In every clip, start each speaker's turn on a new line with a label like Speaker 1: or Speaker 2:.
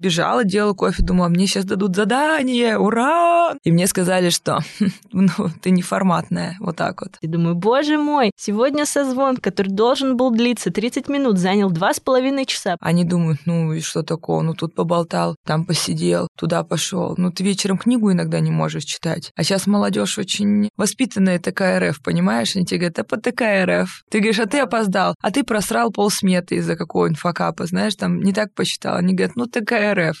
Speaker 1: Бежала, делала кофе, думала, мне сейчас дадут задание, ура! И мне сказали, что ну, ты не форматная, вот так вот.
Speaker 2: И думаю, боже мой, сегодня созвон, который должен был длиться 30 минут, занял два с половиной часа.
Speaker 1: Они думают, ну и что такого, ну тут поболтал, там посидел, туда пошел. Ну ты вечером книгу иногда не можешь читать. А сейчас молодежь очень воспитанная такая РФ, понимаешь? Они тебе говорят, а под такая РФ. Ты говоришь, а ты опоздал, а ты просрал полсметы из-за какого-нибудь факапа, знаешь, там не так посчитал. Они говорят, ну такая РФ.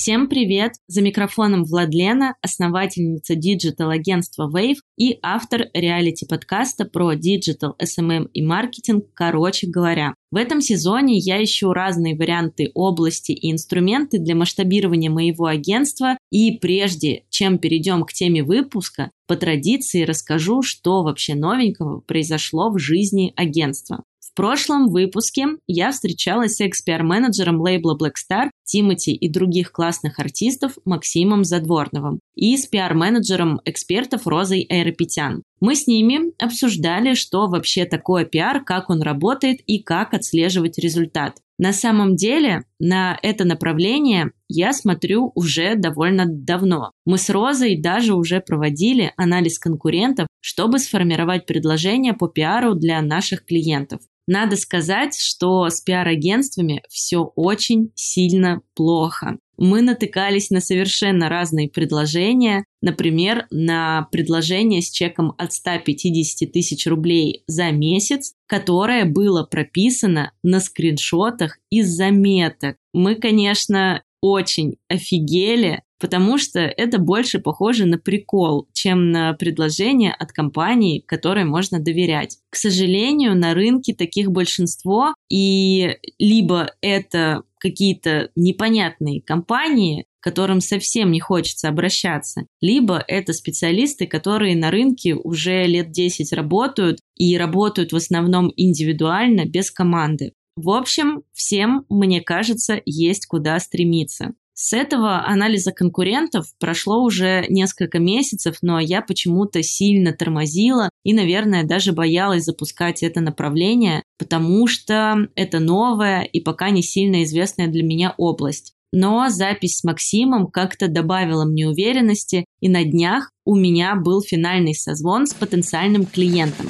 Speaker 2: Всем привет! За микрофоном Владлена, основательница digital-агентства Wave и автор реалити-подкаста про digital, SMM и маркетинг, короче говоря. В этом сезоне я ищу разные варианты области и инструменты для масштабирования моего агентства и прежде чем перейдем к теме выпуска, по традиции расскажу, что вообще новенького произошло в жизни агентства прошлом выпуске я встречалась с экс-пиар-менеджером лейбла Black Star Тимати и других классных артистов Максимом Задворновым и с пиар-менеджером экспертов Розой Айрапетян. Мы с ними обсуждали, что вообще такое пиар, как он работает и как отслеживать результат. На самом деле на это направление я смотрю уже довольно давно. Мы с Розой даже уже проводили анализ конкурентов, чтобы сформировать предложение по пиару для наших клиентов. Надо сказать, что с пиар-агентствами все очень сильно плохо. Мы натыкались на совершенно разные предложения, например, на предложение с чеком от 150 тысяч рублей за месяц, которое было прописано на скриншотах из заметок. Мы, конечно, очень офигели, потому что это больше похоже на прикол, чем на предложение от компании, которой можно доверять. К сожалению, на рынке таких большинство, и либо это какие-то непонятные компании, которым совсем не хочется обращаться, либо это специалисты, которые на рынке уже лет 10 работают и работают в основном индивидуально, без команды. В общем, всем, мне кажется, есть куда стремиться. С этого анализа конкурентов прошло уже несколько месяцев, но я почему-то сильно тормозила и, наверное, даже боялась запускать это направление, потому что это новая и пока не сильно известная для меня область. Но запись с Максимом как-то добавила мне уверенности, и на днях у меня был финальный созвон с потенциальным клиентом.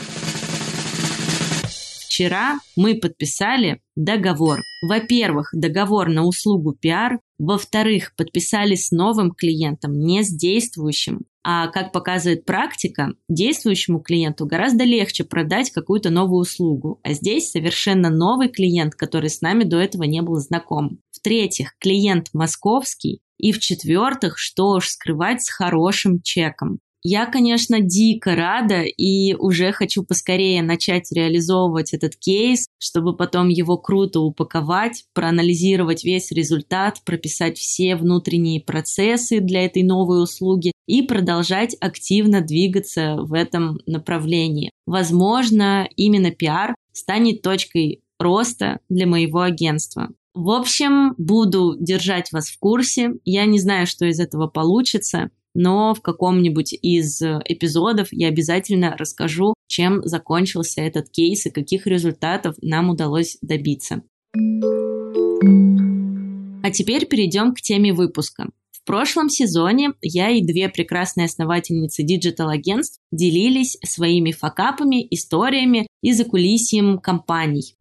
Speaker 2: Вчера мы подписали договор. Во-первых, договор на услугу пиар. Во-вторых, подписали с новым клиентом, не с действующим. А как показывает практика, действующему клиенту гораздо легче продать какую-то новую услугу. А здесь совершенно новый клиент, который с нами до этого не был знаком. В-третьих, клиент московский. И в-четвертых, что уж скрывать с хорошим чеком. Я, конечно, дико рада и уже хочу поскорее начать реализовывать этот кейс, чтобы потом его круто упаковать, проанализировать весь результат, прописать все внутренние процессы для этой новой услуги и продолжать активно двигаться в этом направлении. Возможно, именно пиар станет точкой роста для моего агентства. В общем, буду держать вас в курсе. Я не знаю, что из этого получится но в каком-нибудь из э, эпизодов я обязательно расскажу, чем закончился этот кейс и каких результатов нам удалось добиться. А теперь перейдем к теме выпуска. В прошлом сезоне я и две прекрасные основательницы digital-агентств делились своими факапами, историями и закулисьем компаний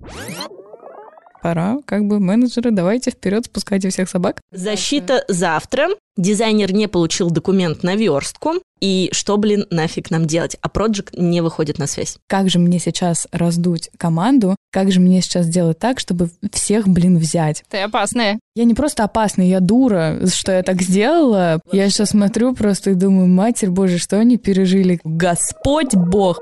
Speaker 3: пора, как бы менеджеры, давайте вперед, спускайте всех собак.
Speaker 2: Защита завтра. Дизайнер не получил документ на верстку. И что, блин, нафиг нам делать? А проект не выходит на связь.
Speaker 3: Как же мне сейчас раздуть команду? Как же мне сейчас сделать так, чтобы всех, блин, взять?
Speaker 4: Ты опасная.
Speaker 3: Я не просто опасная, я дура, что я так сделала. Я сейчас смотрю просто и думаю, матерь боже, что они пережили? Господь Бог!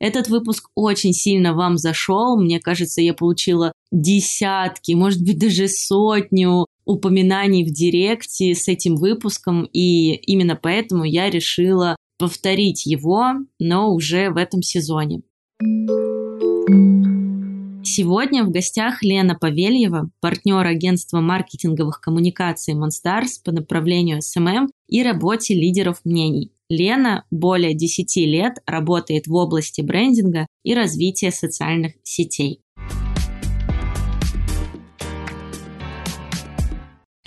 Speaker 2: Этот выпуск очень сильно вам зашел. Мне кажется, я получила десятки, может быть, даже сотню упоминаний в директе с этим выпуском, и именно поэтому я решила повторить его, но уже в этом сезоне. Сегодня в гостях Лена Павельева, партнер агентства маркетинговых коммуникаций Monstars по направлению SMM и работе лидеров мнений. Лена более 10 лет работает в области брендинга и развития социальных сетей.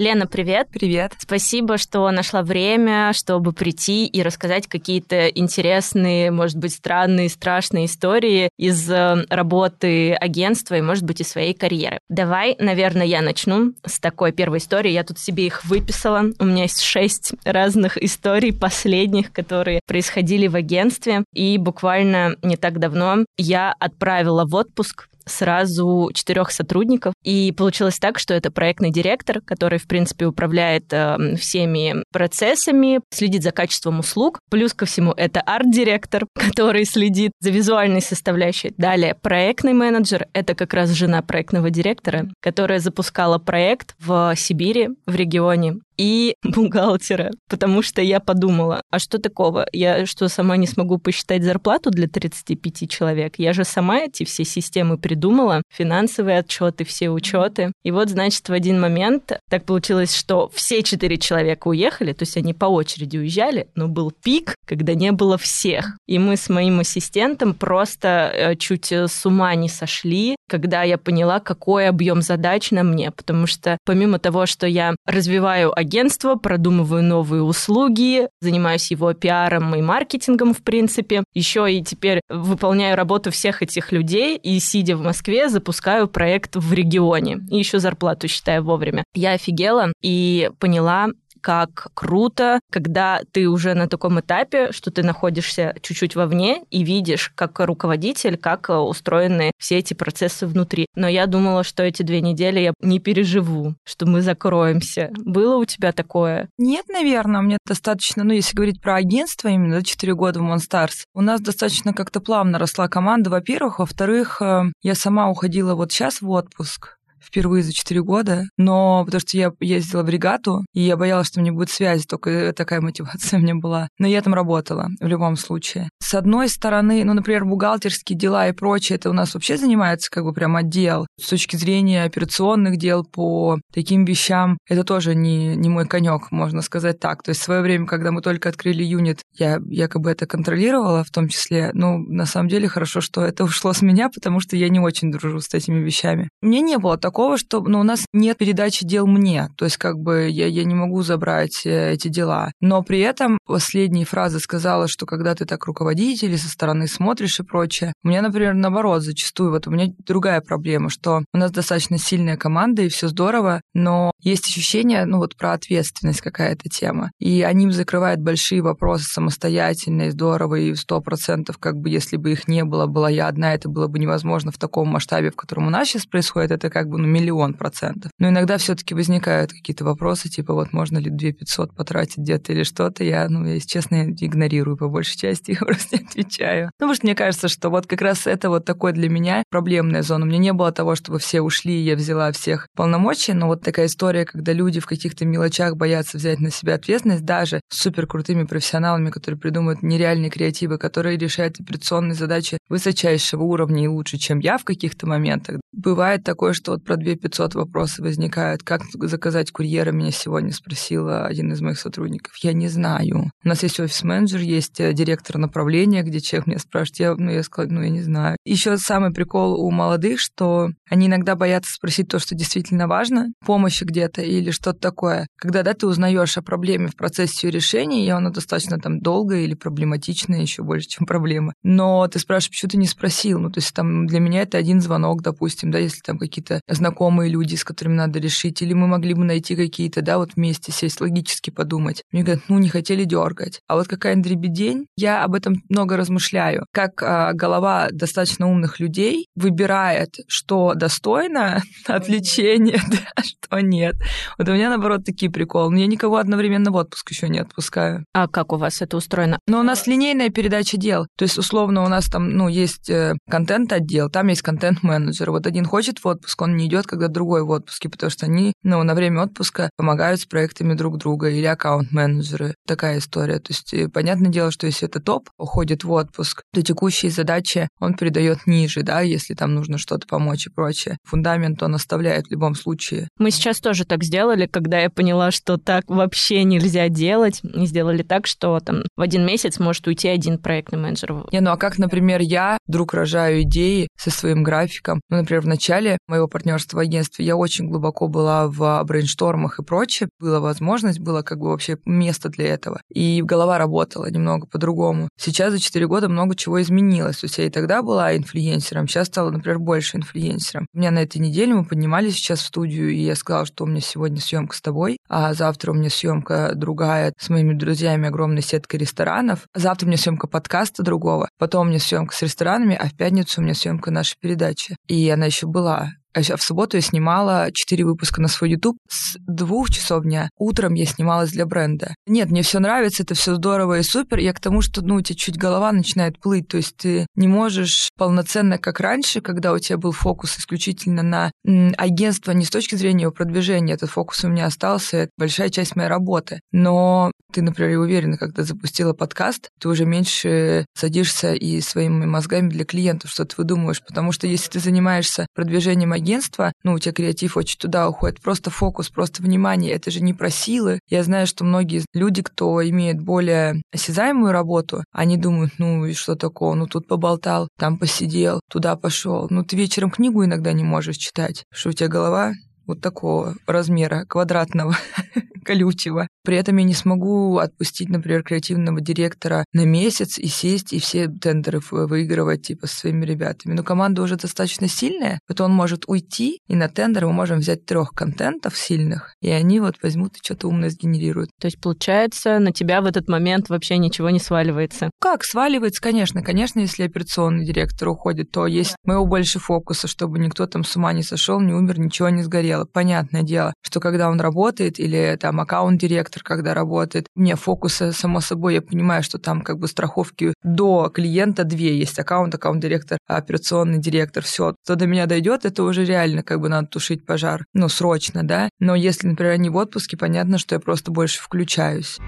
Speaker 2: Лена, привет.
Speaker 1: Привет.
Speaker 2: Спасибо, что нашла время, чтобы прийти и рассказать какие-то интересные, может быть, странные, страшные истории из э, работы агентства и, может быть, из своей карьеры. Давай, наверное, я начну с такой первой истории. Я тут себе их выписала. У меня есть шесть разных историй последних, которые происходили в агентстве. И буквально не так давно я отправила в отпуск сразу четырех сотрудников. И получилось так, что это проектный директор, который, в принципе, управляет э, всеми процессами, следит за качеством услуг. Плюс ко всему, это арт-директор, который следит за визуальной составляющей. Далее, проектный менеджер — это как раз жена проектного директора, которая запускала проект в Сибири, в регионе и бухгалтера, потому что я подумала, а что такого? Я что, сама не смогу посчитать зарплату для 35 человек? Я же сама эти все системы придумала, финансовые отчеты, все учеты. И вот, значит, в один момент так получилось, что все четыре человека уехали, то есть они по очереди уезжали, но был пик, когда не было всех. И мы с моим ассистентом просто э, чуть с ума не сошли, когда я поняла, какой объем задач на мне, потому что помимо того, что я развиваю агентство, продумываю новые услуги, занимаюсь его пиаром и маркетингом, в принципе. Еще и теперь выполняю работу всех этих людей и, сидя в Москве, запускаю проект в регионе. И еще зарплату считаю вовремя. Я офигела и поняла, как круто, когда ты уже на таком этапе, что ты находишься чуть-чуть вовне и видишь, как руководитель, как устроены все эти процессы внутри. Но я думала, что эти две недели я не переживу, что мы закроемся. Было у тебя такое?
Speaker 1: Нет, наверное, мне достаточно, ну, если говорить про агентство, именно 4 года в Monstars, у нас достаточно как-то плавно росла команда, во-первых. Во-вторых, э, я сама уходила вот сейчас в отпуск, впервые за 4 года, но потому что я ездила в регату, и я боялась, что мне будет связь, только такая мотивация у меня была. Но я там работала в любом случае. С одной стороны, ну, например, бухгалтерские дела и прочее, это у нас вообще занимается как бы прям отдел. С точки зрения операционных дел по таким вещам, это тоже не, не мой конек, можно сказать так. То есть в свое время, когда мы только открыли юнит, я якобы это контролировала в том числе. Ну, на самом деле хорошо, что это ушло с меня, потому что я не очень дружу с этими вещами. Мне не было такого такого, что ну, у нас нет передачи дел мне. То есть как бы я, я не могу забрать э, эти дела. Но при этом последние фразы сказала, что когда ты так руководитель со стороны смотришь и прочее. У меня, например, наоборот, зачастую вот у меня другая проблема, что у нас достаточно сильная команда и все здорово, но есть ощущение, ну вот про ответственность какая-то тема. И они закрывают большие вопросы самостоятельно и здорово, и сто процентов, как бы, если бы их не было, была я одна, это было бы невозможно в таком масштабе, в котором у нас сейчас происходит, это как бы ну, миллион процентов. Но иногда все-таки возникают какие-то вопросы, типа вот можно ли 2 500 потратить где-то или что-то. Я, ну, я, если честно, игнорирую по большей части, я просто не отвечаю. Ну, потому что мне кажется, что вот как раз это вот такой для меня проблемная зона. У меня не было того, чтобы все ушли, я взяла всех полномочий, но вот такая история, когда люди в каких-то мелочах боятся взять на себя ответственность, даже с супер крутыми профессионалами, которые придумывают нереальные креативы, которые решают операционные задачи высочайшего уровня и лучше, чем я в каких-то моментах. Бывает такое, что вот про 2 500 вопросы возникают. Как заказать курьера, меня сегодня спросила один из моих сотрудников. Я не знаю. У нас есть офис-менеджер, есть э, директор направления, где человек меня спрашивает. Я, ну, я сказала, ну, я не знаю. Еще самый прикол у молодых, что они иногда боятся спросить то, что действительно важно, помощи где-то или что-то такое. Когда, да, ты узнаешь о проблеме в процессе ее решения, и она достаточно там долгая или проблематичная, еще больше, чем проблема. Но ты спрашиваешь, почему ты не спросил? Ну, то есть там для меня это один звонок, допустим, да, если там какие-то знакомые люди, с которыми надо решить, или мы могли бы найти какие-то, да, вот вместе сесть, логически подумать. Мне говорят, ну, не хотели дергать. А вот какая-нибудь дребедень, я об этом много размышляю. Как а, голова достаточно умных людей выбирает, что достойно отвлечения, да, что нет. Вот у меня, наоборот, такие приколы. Я никого одновременно в отпуск еще не отпускаю.
Speaker 2: А как у вас это устроено?
Speaker 1: Но у нас линейная передача дел. То есть, условно, у нас там, ну, есть э, контент-отдел, там есть контент-менеджер. Вот один хочет в отпуск, он не не идет, когда другой в отпуске, потому что они, ну, на время отпуска помогают с проектами друг друга или аккаунт-менеджеры. Такая история. То есть, э, понятное дело, что если это топ уходит в отпуск, то текущие задачи он передает ниже, да, если там нужно что-то помочь и прочее. Фундамент он оставляет в любом случае.
Speaker 2: Мы сейчас тоже так сделали, когда я поняла, что так вообще нельзя делать. И сделали так, что там в один месяц может уйти один проектный менеджер.
Speaker 1: Не, ну а как, например, я вдруг рожаю идеи со своим графиком. Ну, например, в начале моего партнерства в агентстве я очень глубоко была в брейнштормах и прочее. Была возможность, было как бы вообще место для этого. И голова работала немного по-другому. Сейчас за 4 года много чего изменилось. То есть я и тогда была инфлюенсером, сейчас стала, например, больше инфлюенсером. У меня на этой неделе мы поднимались сейчас в студию, и я сказала, что у меня сегодня съемка с тобой, а завтра у меня съемка другая с моими друзьями, огромной сеткой ресторанов. Завтра у меня съемка подкаста другого, потом у меня съемка с ресторанами, а в пятницу у меня съемка нашей передачи. И она еще была. А в субботу я снимала 4 выпуска на свой YouTube с двух часов дня. Утром я снималась для бренда. Нет, мне все нравится, это все здорово и супер. Я к тому, что ну, у тебя чуть голова начинает плыть. То есть ты не можешь полноценно, как раньше, когда у тебя был фокус исключительно на м, агентство не с точки зрения его продвижения. Этот фокус у меня остался, это большая часть моей работы. Но ты, например, уверена, когда запустила подкаст, ты уже меньше садишься и своими мозгами для клиентов что ты выдумываешь. Потому что если ты занимаешься продвижением агентства, агентство, ну, у тебя креатив очень туда уходит, просто фокус, просто внимание, это же не про силы. Я знаю, что многие люди, кто имеет более осязаемую работу, они думают, ну, и что такое, ну, тут поболтал, там посидел, туда пошел. Ну, ты вечером книгу иногда не можешь читать, что у тебя голова вот такого размера, квадратного, колючего. При этом я не смогу отпустить, например, креативного директора на месяц и сесть и все тендеры выигрывать типа со своими ребятами. Но команда уже достаточно сильная, вот он может уйти, и на тендер мы можем взять трех контентов сильных, и они вот возьмут и что-то умное сгенерируют.
Speaker 2: То есть, получается, на тебя в этот момент вообще ничего не сваливается?
Speaker 1: Как? Сваливается, конечно. Конечно, если операционный директор уходит, то есть моего больше фокуса, чтобы никто там с ума не сошел, не умер, ничего не сгорело. Понятное дело, что когда он работает или там аккаунт-директор директор, когда работает. Мне фокусы, само собой, я понимаю, что там как бы страховки до клиента две есть. Аккаунт, аккаунт-директор, операционный директор, все. Кто до меня дойдет, это уже реально как бы надо тушить пожар. Ну, срочно, да. Но если, например, они в отпуске, понятно, что я просто больше включаюсь.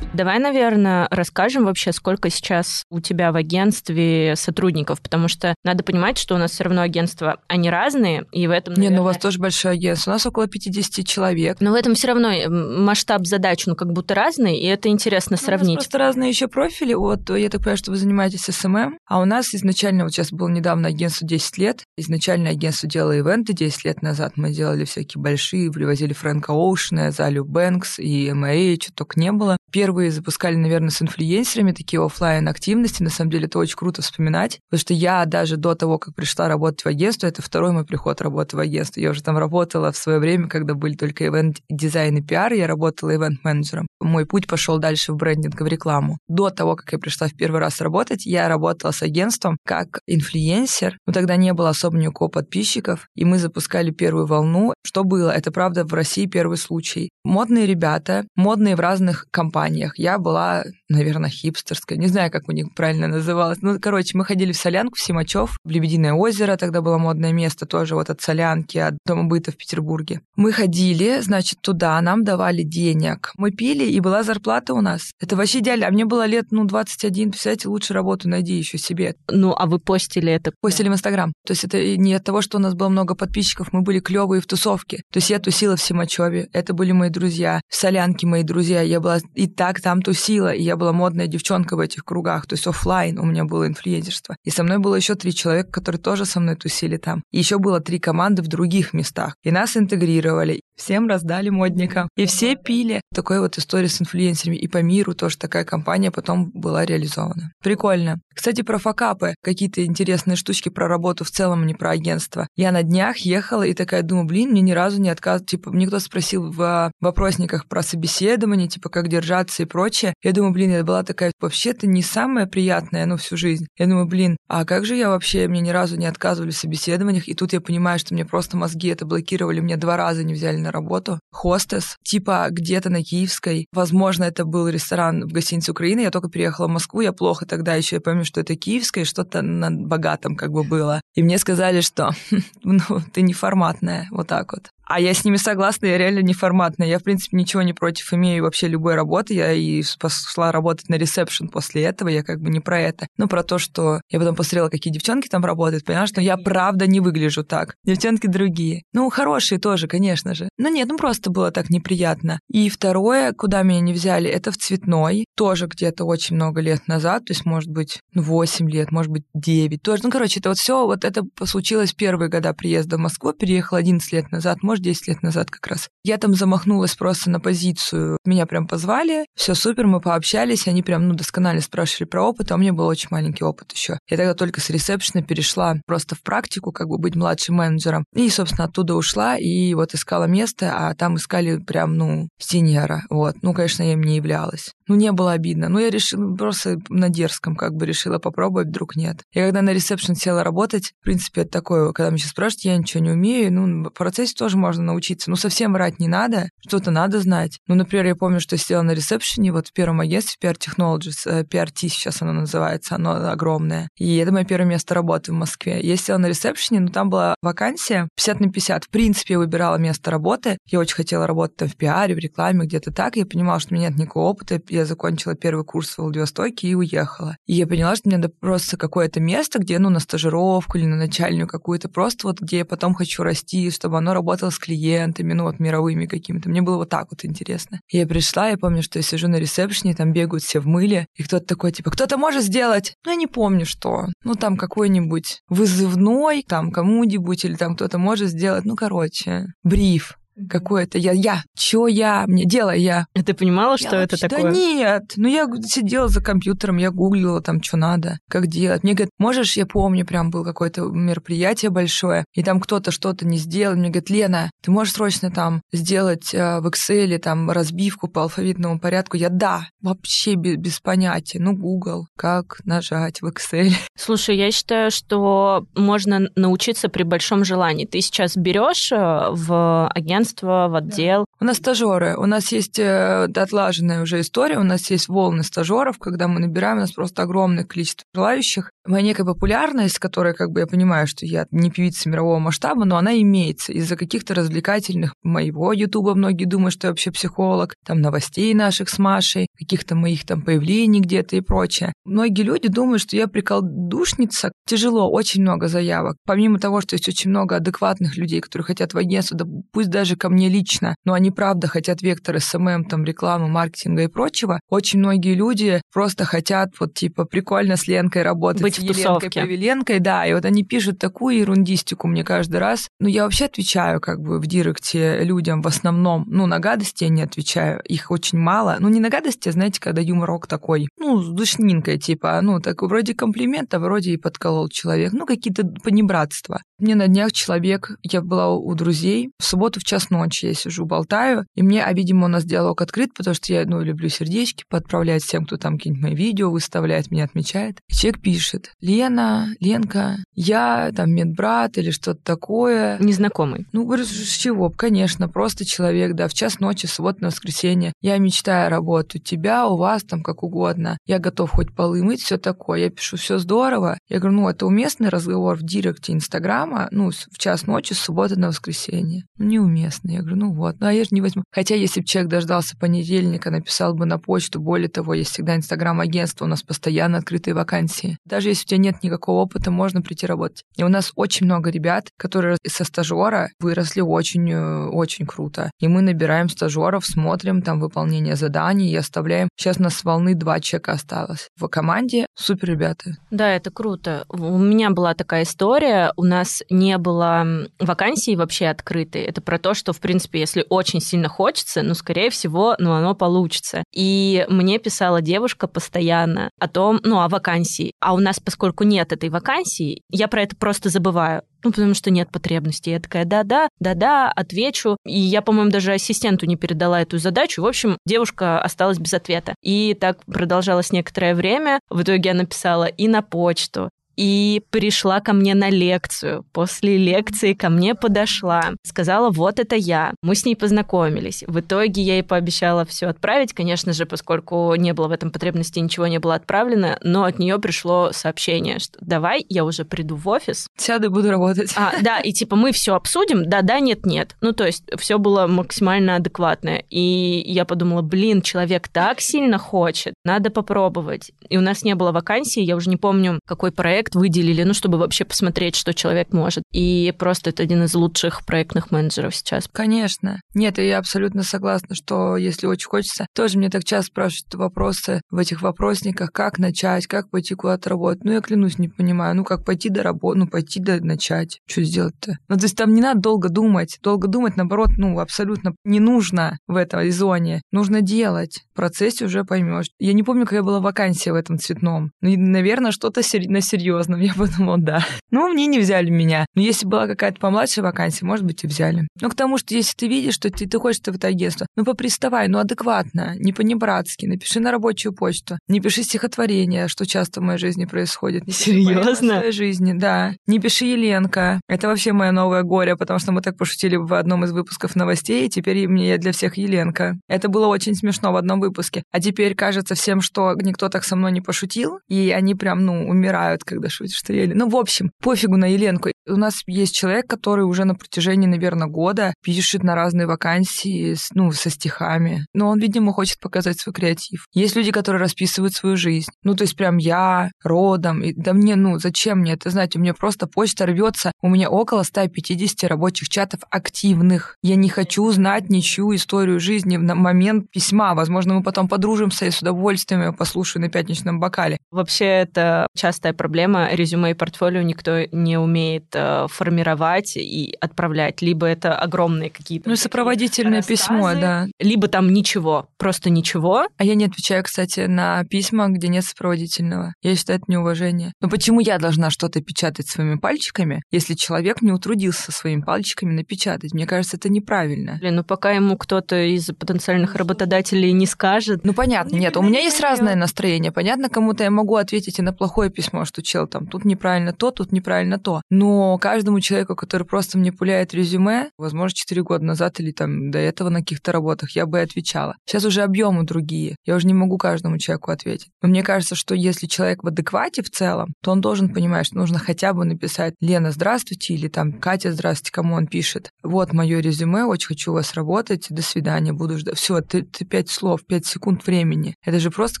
Speaker 2: Давай, наверное, расскажем вообще, сколько сейчас у тебя в агентстве сотрудников, потому что надо понимать, что у нас все равно агентства, они разные, и в этом,
Speaker 1: наверное... Не, ну у вас тоже большое агентство, у нас около 50 человек.
Speaker 2: Но в этом все равно масштаб задач, ну, как будто разный, и это интересно ну, сравнить. У
Speaker 1: нас просто разные еще профили. Вот, я так понимаю, что вы занимаетесь SMM, а у нас изначально, вот сейчас было недавно агентство 10 лет, изначально агентство делало ивенты 10 лет назад, мы делали всякие большие, привозили Фрэнка Оушена, Азилию Бэнкс и M.I.A., что только не было. Первые впервые запускали, наверное, с инфлюенсерами такие офлайн активности. На самом деле это очень круто вспоминать, потому что я даже до того, как пришла работать в агентство, это второй мой приход работы в агентство. Я уже там работала в свое время, когда были только ивент дизайн и пиар, я работала ивент-менеджером. Мой путь пошел дальше в брендинг в рекламу. До того, как я пришла в первый раз работать, я работала с агентством как инфлюенсер, но тогда не было особо никакого подписчиков, и мы запускали первую волну. Что было? Это, правда, в России первый случай. Модные ребята, модные в разных компаниях. Я была, наверное, хипстерская. Не знаю, как у них правильно называлось. Ну, короче, мы ходили в Солянку, в Симачев, в Лебединое озеро, тогда было модное место тоже вот от Солянки, от Дома быта в Петербурге. Мы ходили, значит, туда, нам давали денег. Мы пили, и была зарплата у нас. Это вообще идеально. А мне было лет, ну, 21, представляете, лучше работу найди еще себе.
Speaker 2: Ну, а вы постили это?
Speaker 1: Постили в Инстаграм. То есть это не от того, что у нас было много подписчиков, мы были клевые в тусовке. То есть я тусила в Симачеве, это были мои друзья. В Солянке мои друзья. Я была и так там тусила, и я была модная девчонка в этих кругах, то есть офлайн у меня было инфлюенсерство. И со мной было еще три человека, которые тоже со мной тусили там. И еще было три команды в других местах. И нас интегрировали, всем раздали модникам. И все пили. Такой вот история с инфлюенсерами. И по миру тоже такая компания потом была реализована. Прикольно. Кстати, про факапы. Какие-то интересные штучки про работу в целом, а не про агентство. Я на днях ехала и такая думаю, блин, мне ни разу не отказ... Типа, мне кто-то спросил в вопросниках про собеседование, типа, как держаться и прочее. Я думаю, блин, это была такая вообще-то не самая приятная, ну, всю жизнь. Я думаю, блин, а как же я вообще, мне ни разу не отказывали в собеседованиях, и тут я понимаю, что мне просто мозги это блокировали, мне два раза не взяли на работу. Хостес, типа где-то на Киевской. Возможно, это был ресторан в гостинице Украины. Я только переехала в Москву, я плохо тогда еще, я помню, что это Киевская, что-то на богатом как бы было. И мне сказали, что ну, ты неформатная, вот так вот. А я с ними согласна, я реально неформатная. Я, в принципе, ничего не против имею вообще любой работы. Я и пошла работать на ресепшн после этого. Я как бы не про это. Ну, про то, что я потом посмотрела, какие девчонки там работают, поняла, что я правда не выгляжу так. Девчонки другие. Ну, хорошие тоже, конечно же. Но нет, ну просто было так неприятно. И второе, куда меня не взяли, это в цветной. Тоже где-то очень много лет назад. То есть, может быть, ну, 8 лет, может быть, 9. Тоже, ну, короче, это вот все, вот это случилось первые года приезда в Москву. Переехала 11 лет назад, может, 10 лет назад как раз. Я там замахнулась просто на позицию. Меня прям позвали, все супер, мы пообщались, они прям, ну, досконально спрашивали про опыт, а у меня был очень маленький опыт еще. Я тогда только с ресепшена перешла просто в практику, как бы быть младшим менеджером. И, собственно, оттуда ушла и вот искала место, а там искали прям, ну, синьора. Вот. Ну, конечно, я им не являлась. Ну, не было обидно. Ну, я решила просто на дерзком как бы решила попробовать, вдруг нет. Я когда на ресепшн села работать, в принципе, это такое, когда меня сейчас спрашивают, я ничего не умею, ну, в процессе тоже можно научиться. Ну, совсем врать не надо, что-то надо знать. Ну, например, я помню, что сидела на ресепшене, вот в первом агентстве PR Technologies, PRT сейчас оно называется, оно огромное. И это мое первое место работы в Москве. Я сидела на ресепшене, но там была вакансия 50 на 50. В принципе, я выбирала место работы. Я очень хотела работать там в пиаре, в рекламе, где-то так. Я понимала, что у меня нет никакого опыта. Я закончила первый курс в Владивостоке и уехала. И я поняла, что мне надо просто какое-то место, где, ну, на стажировку или на начальную какую-то, просто вот где я потом хочу расти, чтобы оно работало с клиентами, ну, вот мировыми какими-то. Мне было вот так вот интересно. И я пришла, я помню, что я сижу на ресепшене, там бегают все в мыле, и кто-то такой, типа, кто-то может сделать? Ну, я не помню, что. Ну, там какой-нибудь вызывной, там кому-нибудь, или там кто-то может сделать, ну, короче, бриф какое-то я, я, чё я, мне дело я.
Speaker 2: А ты понимала, что я это вообще, такое?
Speaker 1: Да нет, ну я сидела за компьютером, я гуглила там, что надо, как делать. Мне говорят, можешь, я помню, прям был какое-то мероприятие большое, и там кто-то что-то не сделал, мне говорят, Лена, ты можешь срочно там сделать э, в Excel там разбивку по алфавитному порядку? Я да, вообще без, без понятия. Ну, Google, как нажать в Excel.
Speaker 2: Слушай, я считаю, что можно научиться при большом желании. Ты сейчас берешь э, в агентство агентство, в отдел.
Speaker 1: У нас стажеры. У нас есть э, отлаженная уже история. У нас есть волны стажеров, когда мы набираем, у нас просто огромное количество желающих. Моя некая популярность, которая, как бы, я понимаю, что я не певица мирового масштаба, но она имеется из-за каких-то развлекательных моего ютуба. Многие думают, что я вообще психолог, там новостей наших с Машей, каких-то моих там появлений где-то и прочее. Многие люди думают, что я приколдушница. Тяжело, очень много заявок. Помимо того, что есть очень много адекватных людей, которые хотят в агентство, да пусть даже ко мне лично, но они правда хотят вектор SMM, там, рекламы, маркетинга и прочего. Очень многие люди просто хотят вот типа прикольно с Ленкой работать,
Speaker 2: Быть
Speaker 1: с Еленкой Павеленкой, да, и вот они пишут такую ерундистику мне каждый раз. Ну, я вообще отвечаю как бы в директе людям в основном, ну, на гадости я не отвечаю, их очень мало. Ну, не на гадости, а знаете, когда юморок такой, ну, с душнинкой, типа, ну, так вроде комплимента, вроде и подколол человек, ну, какие-то панибратства. Мне на днях человек, я была у друзей, в субботу в час ночи я сижу, болтаю, и мне, а, видимо, у нас диалог открыт, потому что я, ну, люблю сердечки подправлять всем, кто там какие-нибудь мои видео выставляет, меня отмечает. И человек пишет, Лена, Ленка, я там медбрат или что-то такое.
Speaker 2: Незнакомый.
Speaker 1: Ну, говорю, с чего? Конечно, просто человек, да, в час ночи, суббота на воскресенье. Я мечтаю работать у тебя, у вас там как угодно. Я готов хоть полы мыть, все такое. Я пишу, все здорово. Я говорю, ну, это уместный разговор в директе Инстаграма, программа, ну, в час ночи, с субботы на воскресенье. Ну, неуместно. Я говорю, ну вот, ну, а я же не возьму. Хотя, если бы человек дождался понедельника, написал бы на почту, более того, есть всегда инстаграм-агентство, у нас постоянно открытые вакансии. Даже если у тебя нет никакого опыта, можно прийти работать. И у нас очень много ребят, которые со стажера выросли очень, э, круто. И мы набираем стажеров, смотрим там выполнение заданий и оставляем. Сейчас у нас волны два человека осталось. В команде супер ребята.
Speaker 2: Да, это круто. У меня была такая история. У нас не было вакансии вообще открытой. Это про то, что, в принципе, если очень сильно хочется, ну, скорее всего, ну, оно получится. И мне писала девушка постоянно о том, ну, о вакансии. А у нас, поскольку нет этой вакансии, я про это просто забываю. Ну, потому что нет потребности. Я такая, да-да, да-да, отвечу. И я, по-моему, даже ассистенту не передала эту задачу. В общем, девушка осталась без ответа. И так продолжалось некоторое время. В итоге я написала и на почту, и пришла ко мне на лекцию. После лекции ко мне подошла, сказала, вот это я. Мы с ней познакомились. В итоге я ей пообещала все отправить, конечно же, поскольку не было в этом потребности, ничего не было отправлено, но от нее пришло сообщение, что давай, я уже приду в офис.
Speaker 1: Сяду и буду работать.
Speaker 2: А, да, и типа мы все обсудим, да-да, нет-нет. Ну, то есть все было максимально адекватно. И я подумала, блин, человек так сильно хочет, надо попробовать. И у нас не было вакансии, я уже не помню, какой проект выделили, ну, чтобы вообще посмотреть, что человек может. И просто это один из лучших проектных менеджеров сейчас.
Speaker 1: Конечно. Нет, я абсолютно согласна, что если очень хочется, тоже мне так часто спрашивают вопросы в этих вопросниках, как начать, как пойти куда-то работать. Ну, я клянусь, не понимаю. Ну, как пойти до работы, ну, пойти до начать. Что сделать-то? Ну, то есть там не надо долго думать. Долго думать, наоборот, ну, абсолютно не нужно в этой зоне. Нужно делать. В процессе уже поймешь. Я не помню, какая была вакансия в этом цветном. Ну, наверное, что-то на серьезном. Я подумала, да. Ну, мне не взяли меня. Но если была какая-то помладше вакансия, может быть, и взяли. Ну, к тому, что если ты видишь, что ты, ты хочешь в это агентство, ну, поприставай, ну, адекватно, не по-небратски. Напиши на рабочую почту. Не пиши стихотворение, что часто в моей жизни происходит. Не
Speaker 2: Серьезно?
Speaker 1: В своей жизни, да. Не пиши Еленка. Это вообще мое новое горе, потому что мы так пошутили в одном из выпусков новостей, и теперь мне я для всех Еленка. Это было очень смешно в одном выпуске. А теперь кажется всем, что никто так со мной не пошутил, и они прям, ну, умирают, когда шутят, что я... Ну, в общем, пофигу на Еленку. У нас есть человек, который уже на протяжении, наверное, года пишет на разные вакансии, ну, со стихами. Но он, видимо, хочет показать свой креатив. Есть люди, которые расписывают свою жизнь. Ну, то есть прям я, родом. И, да мне, ну, зачем мне это знать? У меня просто почта рвется. У меня около 150 рабочих чатов активных. Я не хочу знать ничью историю жизни в момент письма. Возможно, мы потом подружимся и с удовольствием я послушаю на пятничном бокале.
Speaker 2: Вообще, это частая проблема. Резюме и портфолио никто не умеет э, формировать и отправлять. Либо это огромные какие-то...
Speaker 1: Ну, сопроводительное рассказы, письмо, да.
Speaker 2: Либо там ничего, просто ничего.
Speaker 1: А я не отвечаю, кстати, на письма, где нет сопроводительного. Я считаю, это неуважение. Но почему я должна что-то печатать своими пальчиками, если человек не утрудился своими пальчиками напечатать? Мне кажется, это неправильно.
Speaker 2: Блин, ну пока ему кто-то из потенциальных работодателей не скажет.
Speaker 1: Ну понятно, нет, у меня есть разное настроение. Понятно, кому-то я могу ответить и на плохое письмо, что чел там тут неправильно то, тут неправильно то. Но каждому человеку, который просто мне пуляет резюме, возможно, 4 года назад или там до этого на каких-то работах, я бы отвечала. Сейчас уже объемы другие. Я уже не могу каждому человеку ответить. Но мне кажется, что если человек в адеквате в целом, то он должен понимать, что нужно хотя бы написать «Лена, здравствуйте» или там «Катя, здравствуйте», кому он пишет. Вот мое резюме, очень хочу у вас работать, до свидания, буду ждать. Все, ты, ты пять слов, пять секунд времени. Это же просто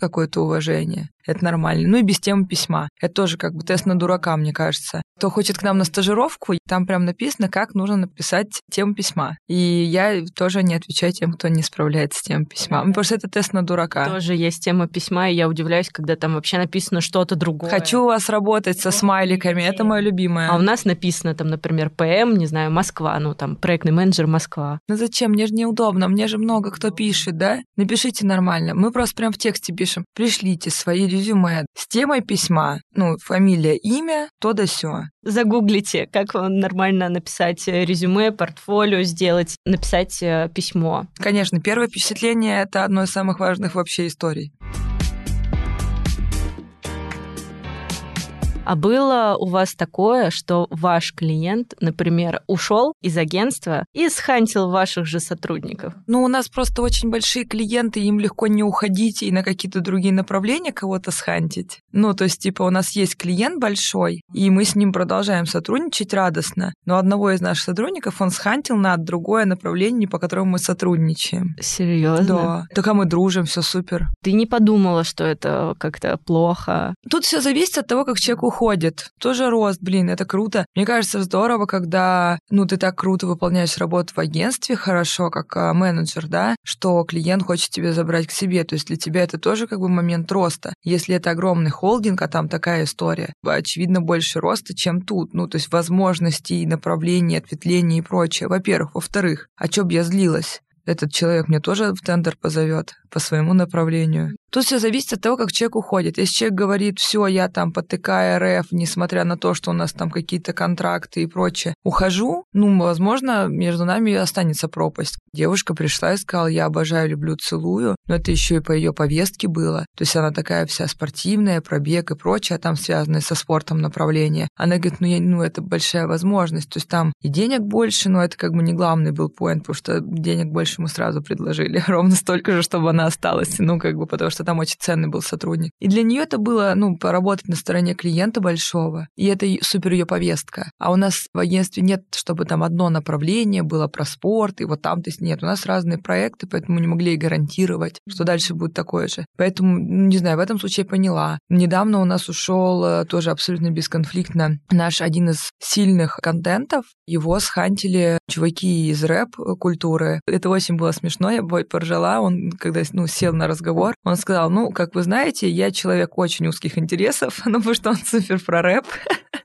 Speaker 1: какое-то уважение. Это нормально. Ну и без темы письма. Это тоже как бы тест на дурака, мне кажется. Кто хочет к нам на стажировку, там прям написано, как нужно написать тему письма. И я тоже не отвечаю тем, кто не справляется с темой письма. Да. Потому что это тест на дурака.
Speaker 2: Тоже есть тема письма, и я удивляюсь, когда там вообще написано что-то другое.
Speaker 1: Хочу у вас работать со смайликами, это мое любимое.
Speaker 2: А у нас написано там, например, ПМ, не знаю, Москва, ну там проектный менеджер Москва.
Speaker 1: Ну зачем? Мне же неудобно, мне же много кто пишет, да? Напишите нормально. Мы просто прям в тексте пишем. Пришлите свои резюме с темой письма, ну, фамилия, имя, то да сё.
Speaker 2: Загуглите, как нормально написать резюме, портфолио сделать, написать э, письмо.
Speaker 1: Конечно, первое впечатление — это одно из самых важных вообще историй.
Speaker 2: А было у вас такое, что ваш клиент, например, ушел из агентства и схантил ваших же сотрудников?
Speaker 1: Ну, у нас просто очень большие клиенты, им легко не уходить и на какие-то другие направления кого-то схантить. Ну, то есть, типа, у нас есть клиент большой, и мы с ним продолжаем сотрудничать радостно, но одного из наших сотрудников он схантил на другое направление, по которому мы сотрудничаем.
Speaker 2: Серьезно?
Speaker 1: Да. Только мы дружим, все супер.
Speaker 2: Ты не подумала, что это как-то плохо?
Speaker 1: Тут все зависит от того, как человек уходит. Тоже рост, блин, это круто. Мне кажется, здорово, когда, ну, ты так круто выполняешь работу в агентстве хорошо, как а, менеджер, да, что клиент хочет тебя забрать к себе. То есть для тебя это тоже как бы момент роста. Если это огромный холдинг, а там такая история, очевидно, больше роста, чем тут. Ну, то есть возможностей, направлений, ответвлений и прочее. Во-первых. Во-вторых, а чё я злилась? этот человек мне тоже в тендер позовет по своему направлению. Тут все зависит от того, как человек уходит. Если человек говорит, все, я там по ТК РФ, несмотря на то, что у нас там какие-то контракты и прочее, ухожу, ну, возможно, между нами останется пропасть. Девушка пришла и сказала, я обожаю, люблю, целую, но это еще и по ее повестке было. То есть она такая вся спортивная, пробег и прочее, а там связанное со спортом направление. Она говорит, ну, я, ну это большая возможность. То есть там и денег больше, но это как бы не главный был поинт, потому что денег больше мы сразу предложили. Ровно столько же, чтобы она осталась. Ну, как бы, потому что там очень ценный был сотрудник. И для нее это было, ну, поработать на стороне клиента большого. И это супер ее повестка. А у нас в агентстве нет, чтобы там одно направление было про спорт, и вот там, то есть нет. У нас разные проекты, поэтому не могли и гарантировать, что дальше будет такое же. Поэтому, не знаю, в этом случае я поняла. Недавно у нас ушел э, тоже абсолютно бесконфликтно наш один из сильных контентов. Его схантили чуваки из рэп-культуры. Это очень было смешно, я поржала. Он, когда ну, сел на разговор, он сказал, ну, как вы знаете, я человек очень узких интересов, ну, потому что он супер про рэп.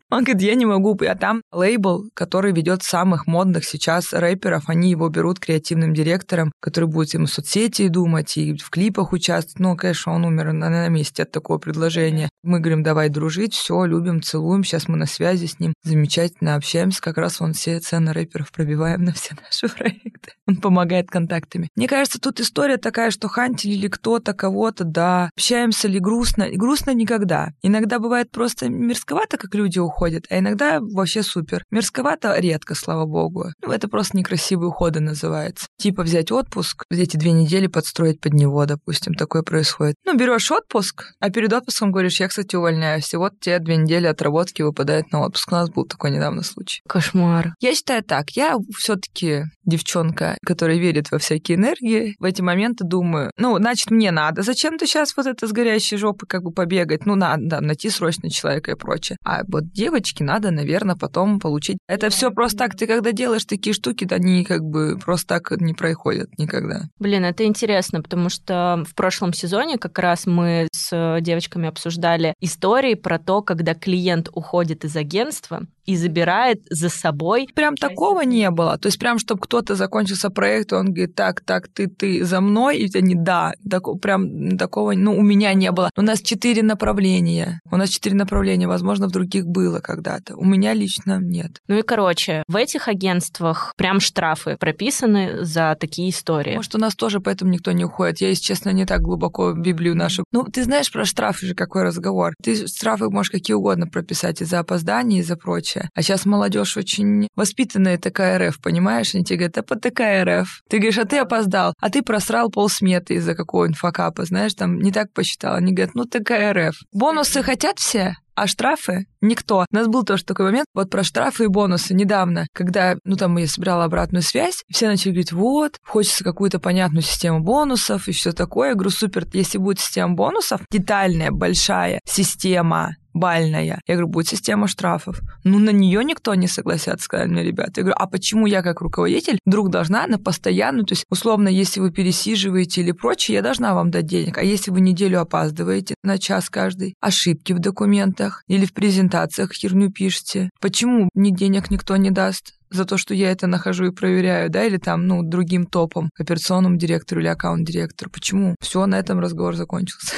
Speaker 1: Он говорит, я не могу. А там лейбл, который ведет самых модных сейчас рэперов, они его берут креативным директором, который будет ему соцсети думать и в клипах участвовать. Ну, конечно, он умер на, на месте от такого предложения. Мы говорим, давай дружить, все, любим, целуем, сейчас мы на связи с ним, замечательно общаемся. Как раз он все цены рэперов пробиваем на все наши проекты. Он помогает контактами. Мне кажется, тут история такая, что хантили ли кто-то кого-то, да. Общаемся ли грустно? Грустно никогда. Иногда бывает просто мерзковато, как люди уходят а иногда вообще супер. Мерзковато редко, слава богу. Ну, это просто некрасивые уходы называется. Типа взять отпуск, эти две недели подстроить под него, допустим, такое происходит. Ну, берешь отпуск, а перед отпуском говоришь, я, кстати, увольняюсь, и вот тебе две недели отработки выпадает на отпуск. У нас был такой недавно случай.
Speaker 3: Кошмар.
Speaker 1: Я считаю так, я все-таки девчонка, которая верит во всякие энергии. В эти моменты думаю, ну, значит, мне надо. Зачем ты сейчас вот это с горящей жопой как бы побегать? Ну, надо, да, найти срочно человека и прочее. А вот девочки надо, наверное, потом получить. Это все просто так. Ты когда делаешь такие штуки, да, они как бы просто так не происходят никогда.
Speaker 2: Блин, это интересно, потому что в прошлом сезоне как раз мы с девочками обсуждали истории про то, когда клиент уходит из агентства, и забирает за собой.
Speaker 1: Прям такого не было. То есть прям, чтобы кто-то закончился проект, он говорит, так, так, ты, ты за мной, и они, да, так, прям такого, ну, у меня не было. У нас четыре направления. У нас четыре направления, возможно, в других было когда-то. У меня лично нет.
Speaker 2: Ну и, короче, в этих агентствах прям штрафы прописаны за такие истории.
Speaker 1: Может, у нас тоже поэтому никто не уходит. Я, если честно, не так глубоко в Библию нашу. Ну, ты знаешь про штрафы же какой разговор. Ты штрафы можешь какие угодно прописать и за опоздание, и за прочее прочее. А сейчас молодежь очень воспитанная такая РФ, понимаешь? Они тебе говорят, а под такая РФ. Ты говоришь, а ты опоздал, а ты просрал полсметы из-за какого-нибудь факапа, знаешь, там не так посчитал. Они говорят, ну такая РФ. Бонусы хотят все? А штрафы? Никто. У нас был тоже такой момент, вот про штрафы и бонусы недавно, когда, ну, там я собирала обратную связь, все начали говорить, вот, хочется какую-то понятную систему бонусов и все такое. Я говорю, супер, если будет система бонусов, детальная, большая система, бальная. Я говорю, будет система штрафов. Ну, на нее никто не согласится, сказали мне ребята. Я говорю, а почему я как руководитель вдруг должна на постоянную, то есть, условно, если вы пересиживаете или прочее, я должна вам дать денег. А если вы неделю опаздываете на час каждый, ошибки в документах или в презентациях херню пишете, почему ни денег никто не даст? За то, что я это нахожу и проверяю, да, или там, ну, другим топом, операционному директору или аккаунт-директору. Почему? Все, на этом разговор закончился.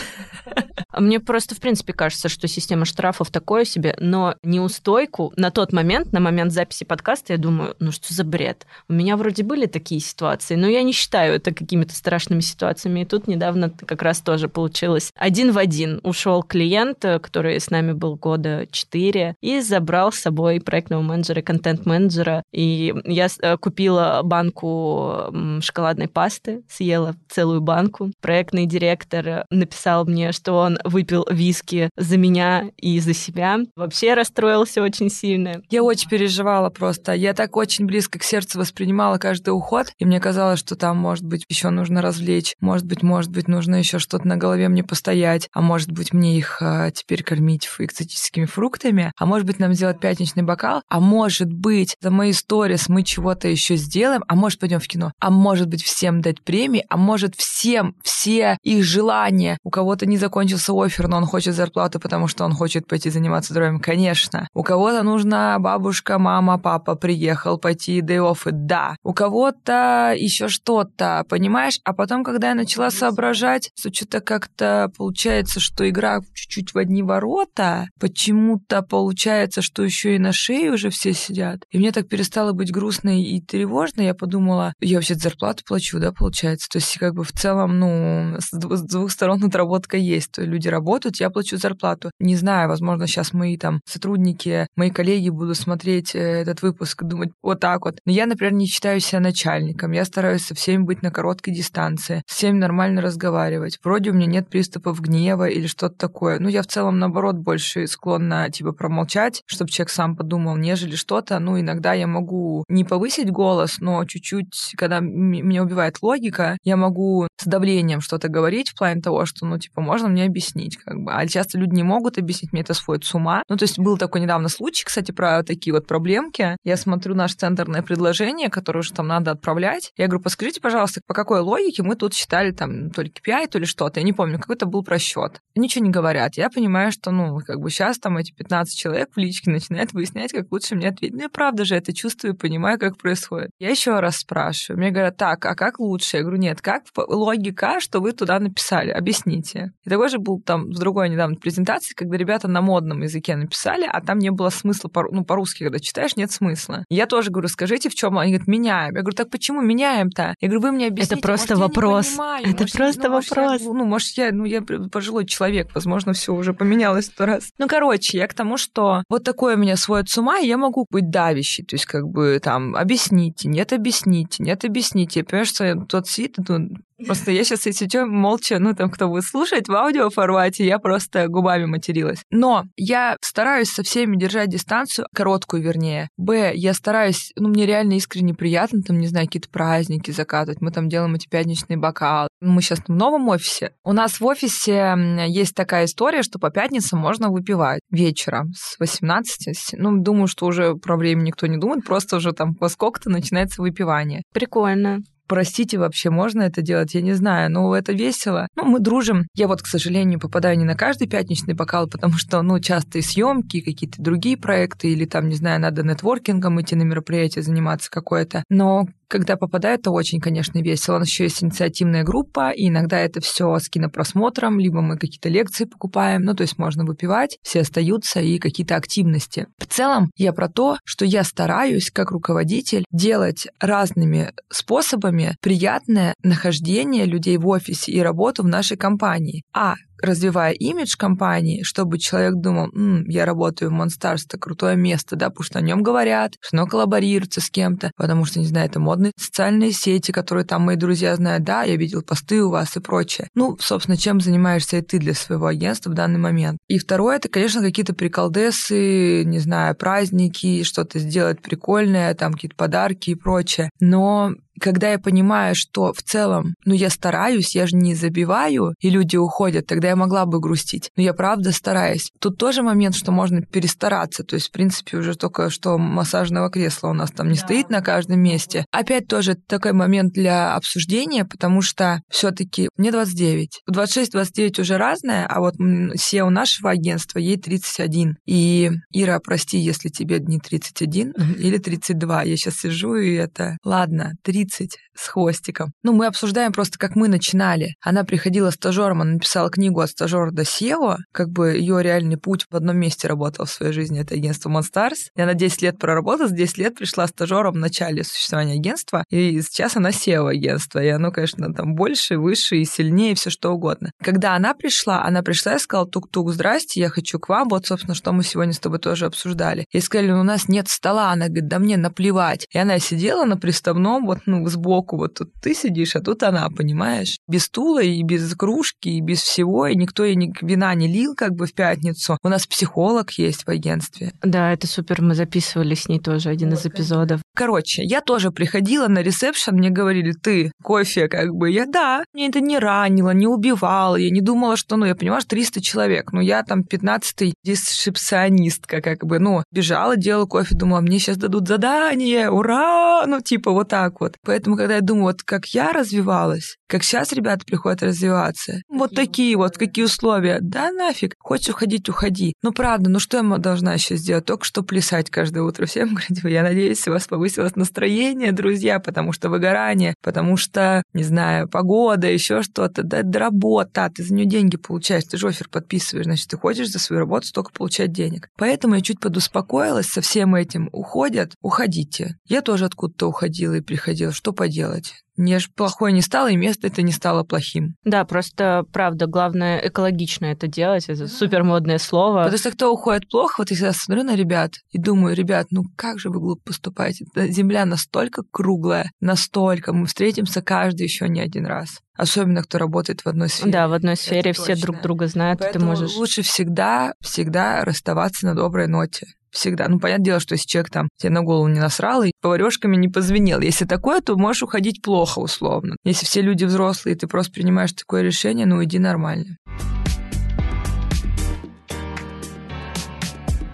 Speaker 2: Мне просто, в принципе, кажется, что система штрафов такое себе, но неустойку на тот момент, на момент записи подкаста, я думаю, ну что за бред? У меня вроде были такие ситуации, но я не считаю это какими-то страшными ситуациями. И тут недавно как раз тоже получилось один в один. Ушел клиент, который с нами был года четыре, и забрал с собой проектного менеджера, контент-менеджера. И я э, купила банку шоколадной пасты, съела целую банку. Проектный директор написал мне, что он выпил виски за меня и за себя. Вообще расстроился очень сильно.
Speaker 1: Я очень переживала просто. Я так очень близко к сердцу воспринимала каждый уход, и мне казалось, что там, может быть, еще нужно развлечь, может быть, может быть, нужно еще что-то на голове мне постоять, а может быть, мне их а, теперь кормить экзотическими фруктами, а может быть, нам сделать пятничный бокал, а может быть, за мои сторис мы чего-то еще сделаем, а может, пойдем в кино, а может быть, всем дать премии, а может, всем все их желания. У кого-то не закончился офер, но он хочет зарплату, потому что он хочет пойти заниматься здоровьем, конечно. У кого-то нужна бабушка, мама, папа приехал пойти day off, да. У кого-то еще что-то, понимаешь? А потом, когда я начала соображать, что что-то как-то получается, что игра чуть-чуть в одни ворота, почему-то получается, что еще и на шее уже все сидят. И мне так перестала быть грустной и тревожной, я подумала, я вообще зарплату плачу, да, получается. То есть как бы в целом, ну, с двух сторон отработка есть. То люди работают, я плачу зарплату. Не знаю, возможно, сейчас мои там сотрудники, мои коллеги будут смотреть э, этот выпуск думать вот так вот. Но я, например, не считаю себя начальником. Я стараюсь со всеми быть на короткой дистанции, с всеми нормально разговаривать. Вроде у меня нет приступов гнева или что-то такое. Ну, я в целом, наоборот, больше склонна, типа, промолчать, чтобы человек сам подумал, нежели что-то. Ну, иногда я могу не повысить голос, но чуть-чуть, когда меня убивает логика, я могу с давлением что-то говорить в плане того, что, ну, типа, можно мне объяснить, как бы. А часто люди не могут объяснить, мне это сводит с ума. Ну, то есть был такой недавно случай, кстати, про такие вот проблемки. Я смотрю наше центрное предложение, которое уже там надо отправлять. Я говорю, подскажите, пожалуйста, по какой логике мы тут считали там то ли KPI, то ли что-то. Я не помню, какой-то был просчет. Ничего не говорят. Я понимаю, что, ну, как бы сейчас там эти 15 человек в личке начинают выяснять, как лучше мне ответить. Ну, я правда же это чувствую, понимаю, как происходит. Я еще раз спрашиваю. Мне говорят, так, а как лучше? Я говорю, нет, как логика, что вы туда написали? Объясните. И такой же был там в другой недавно презентации, когда ребята на модном языке написали, а там не было смысла, по, ну, по-русски, когда читаешь, нет смысла. Я тоже говорю, скажите, в чем? Они говорят, меняем. Я говорю, так почему меняем-то? Я говорю, вы мне объясните.
Speaker 2: Это просто
Speaker 1: может,
Speaker 2: вопрос.
Speaker 1: Это
Speaker 2: может, просто
Speaker 1: ну,
Speaker 2: вопрос.
Speaker 1: я, ну, может, я, ну, я пожилой человек, возможно, все уже поменялось сто раз. Ну, короче, я к тому, что вот такое меня сводит с ума, и я могу быть давящей, то есть как бы там объясните, нет, объясните, нет, объясните. Я понимаю, что тот сидит, ну, Просто я сейчас сидю молча, ну там кто будет слушать в аудиоформате, я просто губами материлась. Но я стараюсь со всеми держать дистанцию, короткую вернее. Б, я стараюсь, ну мне реально искренне приятно, там, не знаю, какие-то праздники закатывать. Мы там делаем эти пятничные бокалы. Мы сейчас в новом офисе. У нас в офисе есть такая история, что по пятницам можно выпивать вечером с 18. Ну, думаю, что уже про время никто не думает, просто уже там во сколько-то начинается выпивание.
Speaker 2: Прикольно
Speaker 1: простите, вообще можно это делать? Я не знаю, но это весело. Ну, мы дружим. Я вот, к сожалению, попадаю не на каждый пятничный бокал, потому что, ну, часто и съемки, какие-то другие проекты, или там, не знаю, надо нетворкингом идти на мероприятие, заниматься какое-то. Но когда попадаю, это очень, конечно, весело. У нас еще есть инициативная группа, и иногда это все с кинопросмотром, либо мы какие-то лекции покупаем, ну, то есть можно выпивать, все остаются, и какие-то активности. В целом, я про то, что я стараюсь, как руководитель, делать разными способами приятное нахождение людей в офисе и работу в нашей компании. А развивая имидж компании, чтобы человек думал, М, я работаю в Monstars, это крутое место, да, потому что о нем говорят, что оно коллаборируется с кем-то, потому что, не знаю, это модные социальные сети, которые там мои друзья знают, да, я видел посты у вас и прочее. Ну, собственно, чем занимаешься и ты для своего агентства в данный момент. И второе, это, конечно, какие-то приколдесы, не знаю, праздники, что-то сделать прикольное, там какие-то подарки и прочее. Но когда я понимаю, что в целом, ну, я стараюсь, я же не забиваю, и люди уходят, тогда я могла бы грустить. Но я правда стараюсь. Тут тоже момент, что можно перестараться. То есть, в принципе, уже только что массажного кресла у нас там не да. стоит на каждом месте. Опять тоже такой момент для обсуждения, потому что все таки мне 29. 26-29 уже разное, а вот SEO нашего агентства, ей 31. И, Ира, прости, если тебе не 31 или 32. Я сейчас сижу и это... Ладно, 30 30 с хвостиком. Ну, мы обсуждаем просто, как мы начинали. Она приходила стажером, она написала книгу от стажера до SEO, как бы ее реальный путь в одном месте работал в своей жизни, это агентство Monstars. И она 10 лет проработала, с 10 лет пришла стажером в начале существования агентства, и сейчас она SEO агентство, и оно, конечно, там больше, выше и сильнее, и все что угодно. Когда она пришла, она пришла и сказала, тук-тук, здрасте, я хочу к вам, вот, собственно, что мы сегодня с тобой тоже обсуждали. И сказали, у нас нет стола, она говорит, да мне наплевать. И она сидела на приставном, вот, ну, сбоку, вот тут ты сидишь, а тут она, понимаешь? Без стула и без кружки, и без всего, и никто ей ни вина не лил как бы в пятницу. У нас психолог есть в агентстве.
Speaker 2: Да, это супер, мы записывали с ней тоже один вот, из эпизодов.
Speaker 1: Короче, я тоже приходила на ресепшн, мне говорили, ты, кофе, как бы. Я, да, мне это не ранило, не убивало, я не думала, что, ну, я понимаю, 300 человек, ну, я там 15-й дисшипционистка, как бы, ну, бежала, делала кофе, думала, мне сейчас дадут задание, ура, ну, типа вот так вот. Поэтому, когда я думаю, вот как я развивалась, Как сейчас ребята приходят развиваться. Вот такие вот, какие условия. Да нафиг. Хочешь уходить, уходи. Ну правда, ну что я должна еще сделать? Только что плясать каждое утро. Всем говорить, я надеюсь, у вас повысилось настроение, друзья, потому что выгорание, потому что, не знаю, погода, еще что-то. Да, да работа, ты за нее деньги получаешь, ты же офер подписываешь, значит, ты хочешь за свою работу столько получать денег. Поэтому я чуть подуспокоилась со всем этим. Уходят, уходите. Я тоже откуда-то уходила и приходила. Что поделать? Мне же плохое не стало, и место это не стало плохим.
Speaker 2: Да, просто, правда, главное экологично это делать. Это супер модное слово.
Speaker 1: Потому что кто уходит плохо, вот я всегда смотрю на ребят и думаю, ребят, ну как же вы глупо поступаете? Земля настолько круглая, настолько. Мы встретимся каждый еще не один раз. Особенно, кто работает в одной сфере.
Speaker 2: Да, в одной сфере это все точно. друг друга знают,
Speaker 1: Поэтому
Speaker 2: ты можешь...
Speaker 1: лучше всегда, всегда расставаться на доброй ноте. Всегда. Ну, понятное дело, что если человек там тебе на голову не насрал и поварешками не позвенел. Если такое, то можешь уходить плохо, условно. Если все люди взрослые, и ты просто принимаешь такое решение, ну, иди нормально.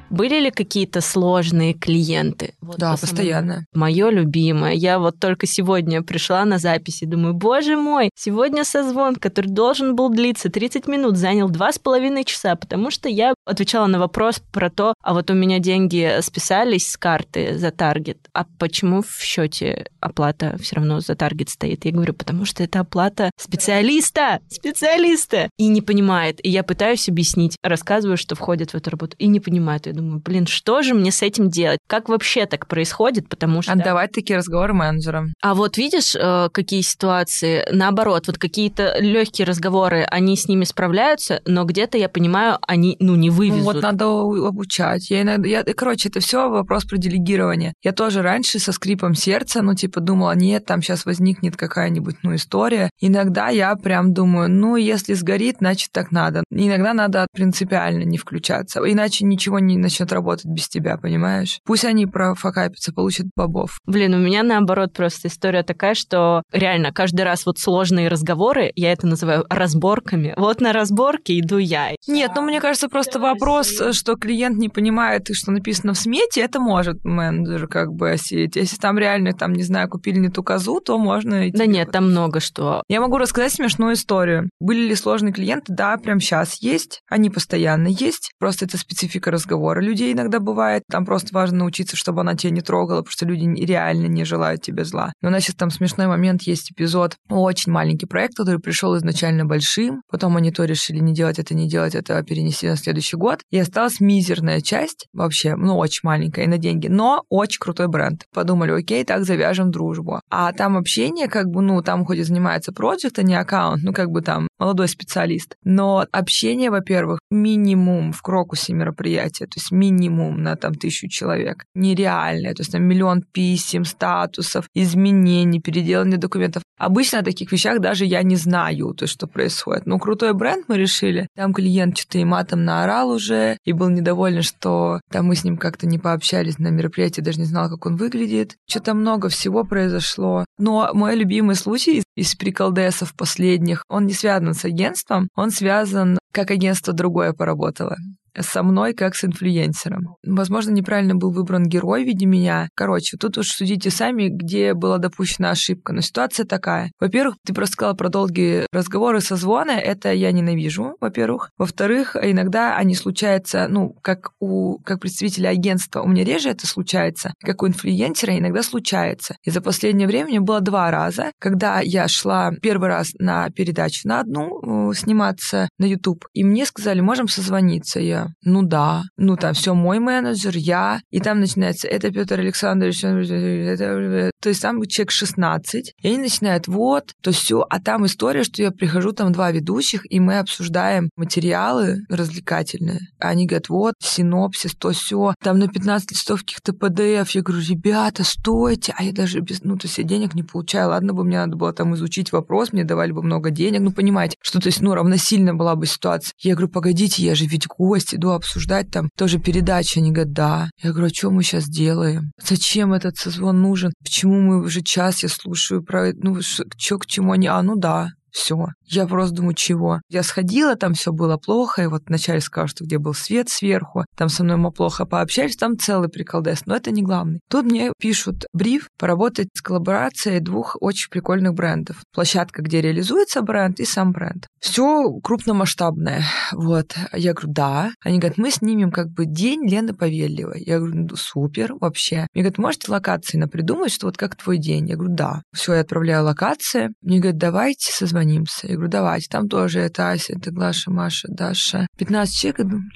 Speaker 2: Были ли какие-то сложные клиенты?
Speaker 1: Вот да, постоянно.
Speaker 2: Мое любимое. Я вот только сегодня пришла на запись и думаю, боже мой, сегодня созвон, который должен был длиться 30 минут, занял два с половиной часа, потому что я отвечала на вопрос про то, а вот у меня деньги списались с карты за таргет, а почему в счете оплата все равно за таргет стоит? Я говорю, потому что это оплата специалиста, специалиста. И не понимает. И я пытаюсь объяснить, рассказываю, что входит в эту работу, и не понимает. Я думаю, думаю, блин, что же мне с этим делать? Как вообще так происходит? Потому что...
Speaker 1: Отдавать такие разговоры менеджерам.
Speaker 2: А вот видишь, э, какие ситуации? Наоборот, вот какие-то легкие разговоры, они с ними справляются, но где-то, я понимаю, они, ну, не вывезут. Ну,
Speaker 1: вот надо обучать. Я иногда... Я... Короче, это все вопрос про делегирование. Я тоже раньше со скрипом сердца, ну, типа, думала, нет, там сейчас возникнет какая-нибудь, ну, история. Иногда я прям думаю, ну, если сгорит, значит, так надо. Иногда надо принципиально не включаться, иначе ничего не начнет работать без тебя, понимаешь? Пусть они профокапятся, получат бобов.
Speaker 2: Блин, у меня наоборот просто история такая, что реально каждый раз вот сложные разговоры, я это называю разборками. Вот на разборке иду я.
Speaker 1: Нет, ну мне кажется, просто вопрос, что клиент не понимает, что написано в смете, это может менеджер как бы осеять. Если там реально, там, не знаю, купили не ту козу, то можно...
Speaker 2: Да нет, там много что.
Speaker 1: Я могу рассказать смешную историю. Были ли сложные клиенты? Да, прям сейчас есть. Они постоянно есть. Просто это специфика разговора разговоры людей иногда бывает. Там просто важно научиться, чтобы она тебя не трогала, потому что люди реально не желают тебе зла. Но у нас сейчас там смешной момент, есть эпизод, очень маленький проект, который пришел изначально большим, потом они то решили не делать это, не делать это, а перенести на следующий год, и осталась мизерная часть, вообще, ну, очень маленькая, и на деньги, но очень крутой бренд. Подумали, окей, так завяжем дружбу. А там общение, как бы, ну, там хоть и занимается проект, а не аккаунт, ну, как бы там молодой специалист. Но общение, во-первых, минимум в Крокусе мероприятия, то есть минимум на там тысячу человек. Нереальное, то есть там миллион писем, статусов, изменений, переделания документов. Обычно о таких вещах даже я не знаю, то есть что происходит. Но крутой бренд мы решили. Там клиент что-то и матом наорал уже, и был недоволен, что там мы с ним как-то не пообщались на мероприятии, даже не знал, как он выглядит. Что-то много всего произошло. Но мой любимый случай из приколдесов последних, он не связан с агентством, он связан, как агентство другое поработало со мной как с инфлюенсером. Возможно, неправильно был выбран герой в виде меня. Короче, тут уж судите сами, где была допущена ошибка. Но ситуация такая. Во-первых, ты просто сказала про долгие разговоры, созвоны. Это я ненавижу, во-первых. Во-вторых, иногда они случаются, ну, как у как представителя агентства. У меня реже это случается, как у инфлюенсера иногда случается. И за последнее время было два раза, когда я шла первый раз на передачу на одну, э, сниматься на YouTube, и мне сказали, можем созвониться. Я ну да, ну там все мой менеджер, я, и там начинается, это Петр Александрович, это, то есть там человек 16, и они начинают, вот, то все, а там история, что я прихожу, там два ведущих, и мы обсуждаем материалы развлекательные. Они говорят, вот, синопсис, то все, там на 15 листов каких-то PDF. Я говорю, ребята, стойте, а я даже без, ну, то есть я денег не получаю, ладно бы мне надо было там изучить вопрос, мне давали бы много денег, ну, понимаете, что, то есть, ну, равносильно была бы ситуация. Я говорю, погодите, я же ведь гость, иду обсуждать там тоже передачи. Они говорят, да. Я говорю, а что мы сейчас делаем? Зачем этот созвон нужен? Почему мы уже час я слушаю про, ну, что к чему они? А, ну да, все. Я просто думаю, чего? Я сходила, там все было плохо, и вот вначале сказала, что где был свет сверху, там со мной мы плохо пообщались, там целый приколдес, но это не главный. Тут мне пишут бриф поработать с коллаборацией двух очень прикольных брендов. Площадка, где реализуется бренд, и сам бренд. Все крупномасштабное. Вот. Я говорю, да. Они говорят, мы снимем как бы день Лены Павельевой. Я говорю, ну, супер, вообще. Мне говорят, можете локации напридумать, что вот как твой день? Я говорю, да. Все, я отправляю локации. Мне говорят, давайте созвонимся. Я говорю, давайте. Там тоже это Ася, это Глаша, Маша, Даша. 15 человек. Я думаю,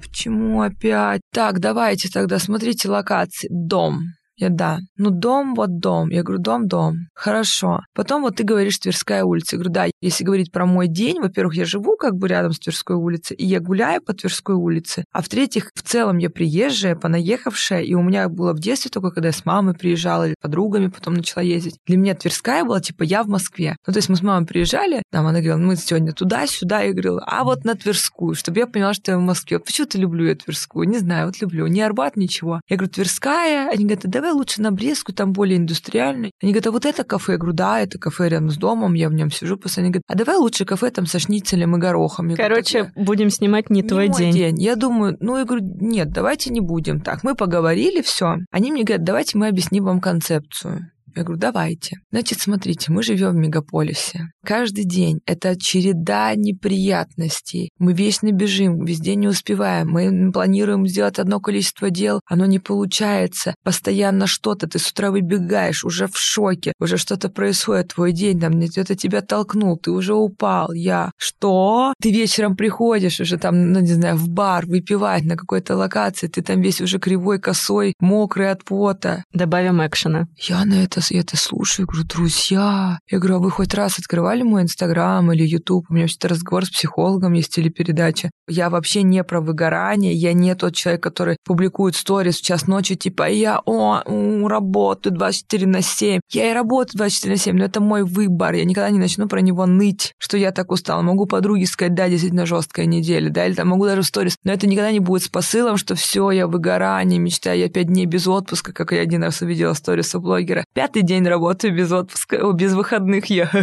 Speaker 1: почему опять? Так, давайте тогда смотрите локации. Дом. Я да. Ну, дом, вот дом. Я говорю, дом, дом. Хорошо. Потом вот ты говоришь Тверская улица. Я говорю, да, если говорить про мой день, во-первых, я живу как бы рядом с Тверской улицей, и я гуляю по Тверской улице. А в-третьих, в целом я приезжая, понаехавшая, и у меня было в детстве только, когда я с мамой приезжала или подругами потом начала ездить. Для меня Тверская была типа я в Москве. Ну, то есть мы с мамой приезжали, там она говорила, мы сегодня туда-сюда, я говорила, а вот на Тверскую, чтобы я поняла, что я в Москве. Почему-то люблю я Тверскую, не знаю, вот люблю. Не Арбат, ничего. Я говорю, Тверская, они говорят, давай давай лучше на Брестскую, там более индустриальный. Они говорят, а вот это кафе? Я говорю, да, это кафе рядом с домом, я в нем сижу. После они говорят, а давай лучше кафе там со шницелем и горохом. Я
Speaker 2: Короче, говорю, будем снимать не, не твой день. день.
Speaker 1: Я думаю, ну, я говорю, нет, давайте не будем так. Мы поговорили, все. Они мне говорят, давайте мы объясним вам концепцию. Я говорю, давайте. Значит, смотрите, мы живем в мегаполисе. Каждый день это череда неприятностей. Мы вечно бежим, везде не успеваем. Мы планируем сделать одно количество дел, оно не получается. Постоянно что-то. Ты с утра выбегаешь, уже в шоке, уже что-то происходит. Твой день там где-то тебя толкнул, ты уже упал. Я что? Ты вечером приходишь уже там, ну не знаю, в бар выпивать на какой-то локации, ты там весь уже кривой, косой, мокрый от пота.
Speaker 2: Добавим экшена.
Speaker 1: Я на это я это слушаю, говорю, друзья. Я говорю, а вы хоть раз открывали мой Инстаграм или Ютуб? У меня вообще-то разговор с психологом есть телепередача. Я вообще не про выгорание, я не тот человек, который публикует сторис в час ночи, типа, я о, работаю 24 на 7. Я и работаю 24 на 7, но это мой выбор. Я никогда не начну про него ныть, что я так устал. Могу подруге сказать, да, действительно жесткая неделя, да, или там могу даже в сторис. Но это никогда не будет с посылом, что все, я выгорание, мечтаю, я пять дней без отпуска, как я один раз увидела сторис у блогера. День работаю без отпуска, без выходных я. Ну,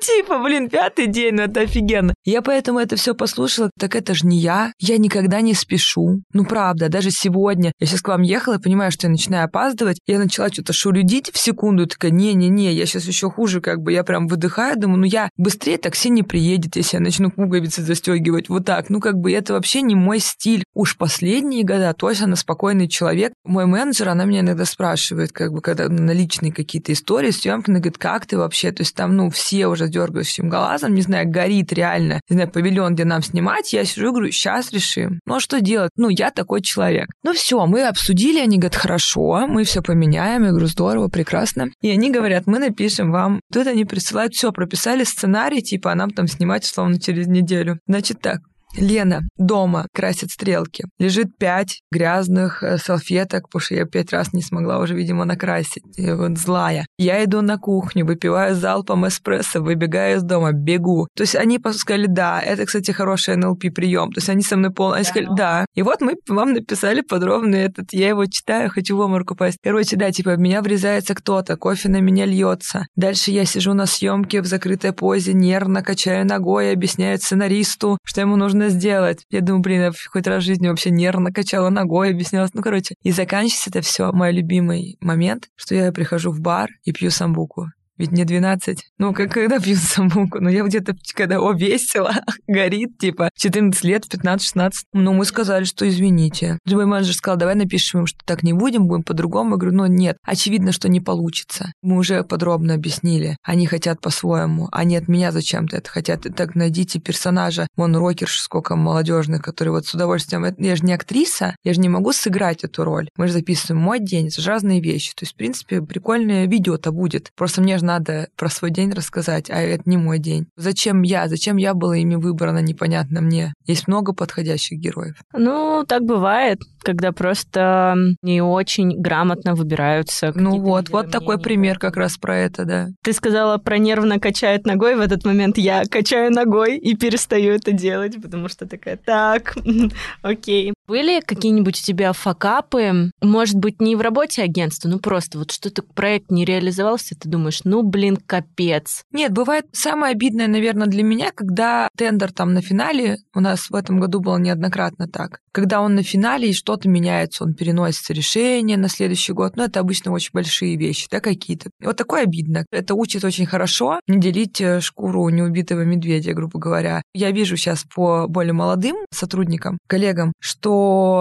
Speaker 1: типа, блин, пятый день, ну это офигенно. Я поэтому это все послушала, так это же не я. Я никогда не спешу. Ну, правда, даже сегодня. Я сейчас к вам ехала и понимаю, что я начинаю опаздывать. Я начала что-то шурюдить в секунду, такая, не-не-не, я сейчас еще хуже, как бы я прям выдыхаю, думаю, ну я быстрее такси не приедет, если я начну пуговицы застегивать. Вот так. Ну, как бы это вообще не мой стиль. Уж последние года точно она спокойный человек. Мой менеджер, она меня иногда спрашивает, как бы, когда на личные какие-то истории, съемки, она говорит, как ты вообще? То есть там, ну, все уже дергающим глазом, не знаю, горит реально, не знаю, павильон, где нам снимать. Я сижу и говорю, сейчас решим. Ну, а что делать? Ну, я такой человек. Ну, все, мы обсудили, они говорят, хорошо, мы все поменяем. Я говорю, здорово, прекрасно. И они говорят, мы напишем вам. Тут они присылают, все, прописали сценарий, типа, а нам там снимать, условно, через неделю. Значит так, Лена дома красит стрелки. Лежит пять грязных э, салфеток, потому что я пять раз не смогла уже, видимо, накрасить. И вот злая. Я иду на кухню, выпиваю залпом эспрессо, выбегаю из дома, бегу. То есть они сказали, да, это, кстати, хороший НЛП прием. То есть они со мной пол... Они сказали, да. И вот мы вам написали подробно этот. Я его читаю, хочу в оморку пасть. Короче, да, типа, в меня врезается кто-то, кофе на меня льется. Дальше я сижу на съемке в закрытой позе, нервно качаю ногой, объясняю сценаристу, что ему нужно нужно сделать. Я думаю, блин, я хоть раз в жизни вообще нервно качала ногой, объяснялась. Ну, короче, и заканчивается это все мой любимый момент, что я прихожу в бар и пью самбуку. Ведь мне 12. Ну, как когда пью самбуку? Ну, я где-то, когда, о, весело, горит, типа, 14 лет, 15-16. Ну, мы сказали, что извините. Мой менеджер сказал, давай напишем им, что так не будем, будем по-другому. Я говорю, ну, нет, очевидно, что не получится. Мы уже подробно объяснили. Они хотят по-своему. Они от меня зачем-то это хотят. Так найдите персонажа. Вон рокер, сколько молодежных, которые вот с удовольствием... Я же не актриса, я же не могу сыграть эту роль. Мы же записываем мой день, это же разные вещи. То есть, в принципе, прикольное видео-то будет. Просто мне же надо про свой день рассказать, а это не мой день. Зачем я? Зачем я была ими выбрана, непонятно мне. Есть много подходящих героев.
Speaker 2: Ну, так бывает, когда просто не очень грамотно выбираются.
Speaker 1: Ну вот, вот такой пример как раз про это, да.
Speaker 2: Ты сказала про нервно качает ногой, в этот момент я качаю ногой и перестаю это делать, потому что такая, так, окей. Были какие-нибудь у тебя факапы? Может быть, не в работе агентства, ну просто вот что-то проект не реализовался, ты думаешь, ну, блин, капец.
Speaker 1: Нет, бывает самое обидное, наверное, для меня, когда тендер там на финале, у нас в этом году было неоднократно так, когда он на финале и что-то меняется, он переносится решение на следующий год, ну, это обычно очень большие вещи, да, какие-то. Вот такое обидно. Это учит очень хорошо не делить э, шкуру неубитого медведя, грубо говоря. Я вижу сейчас по более молодым сотрудникам, коллегам, что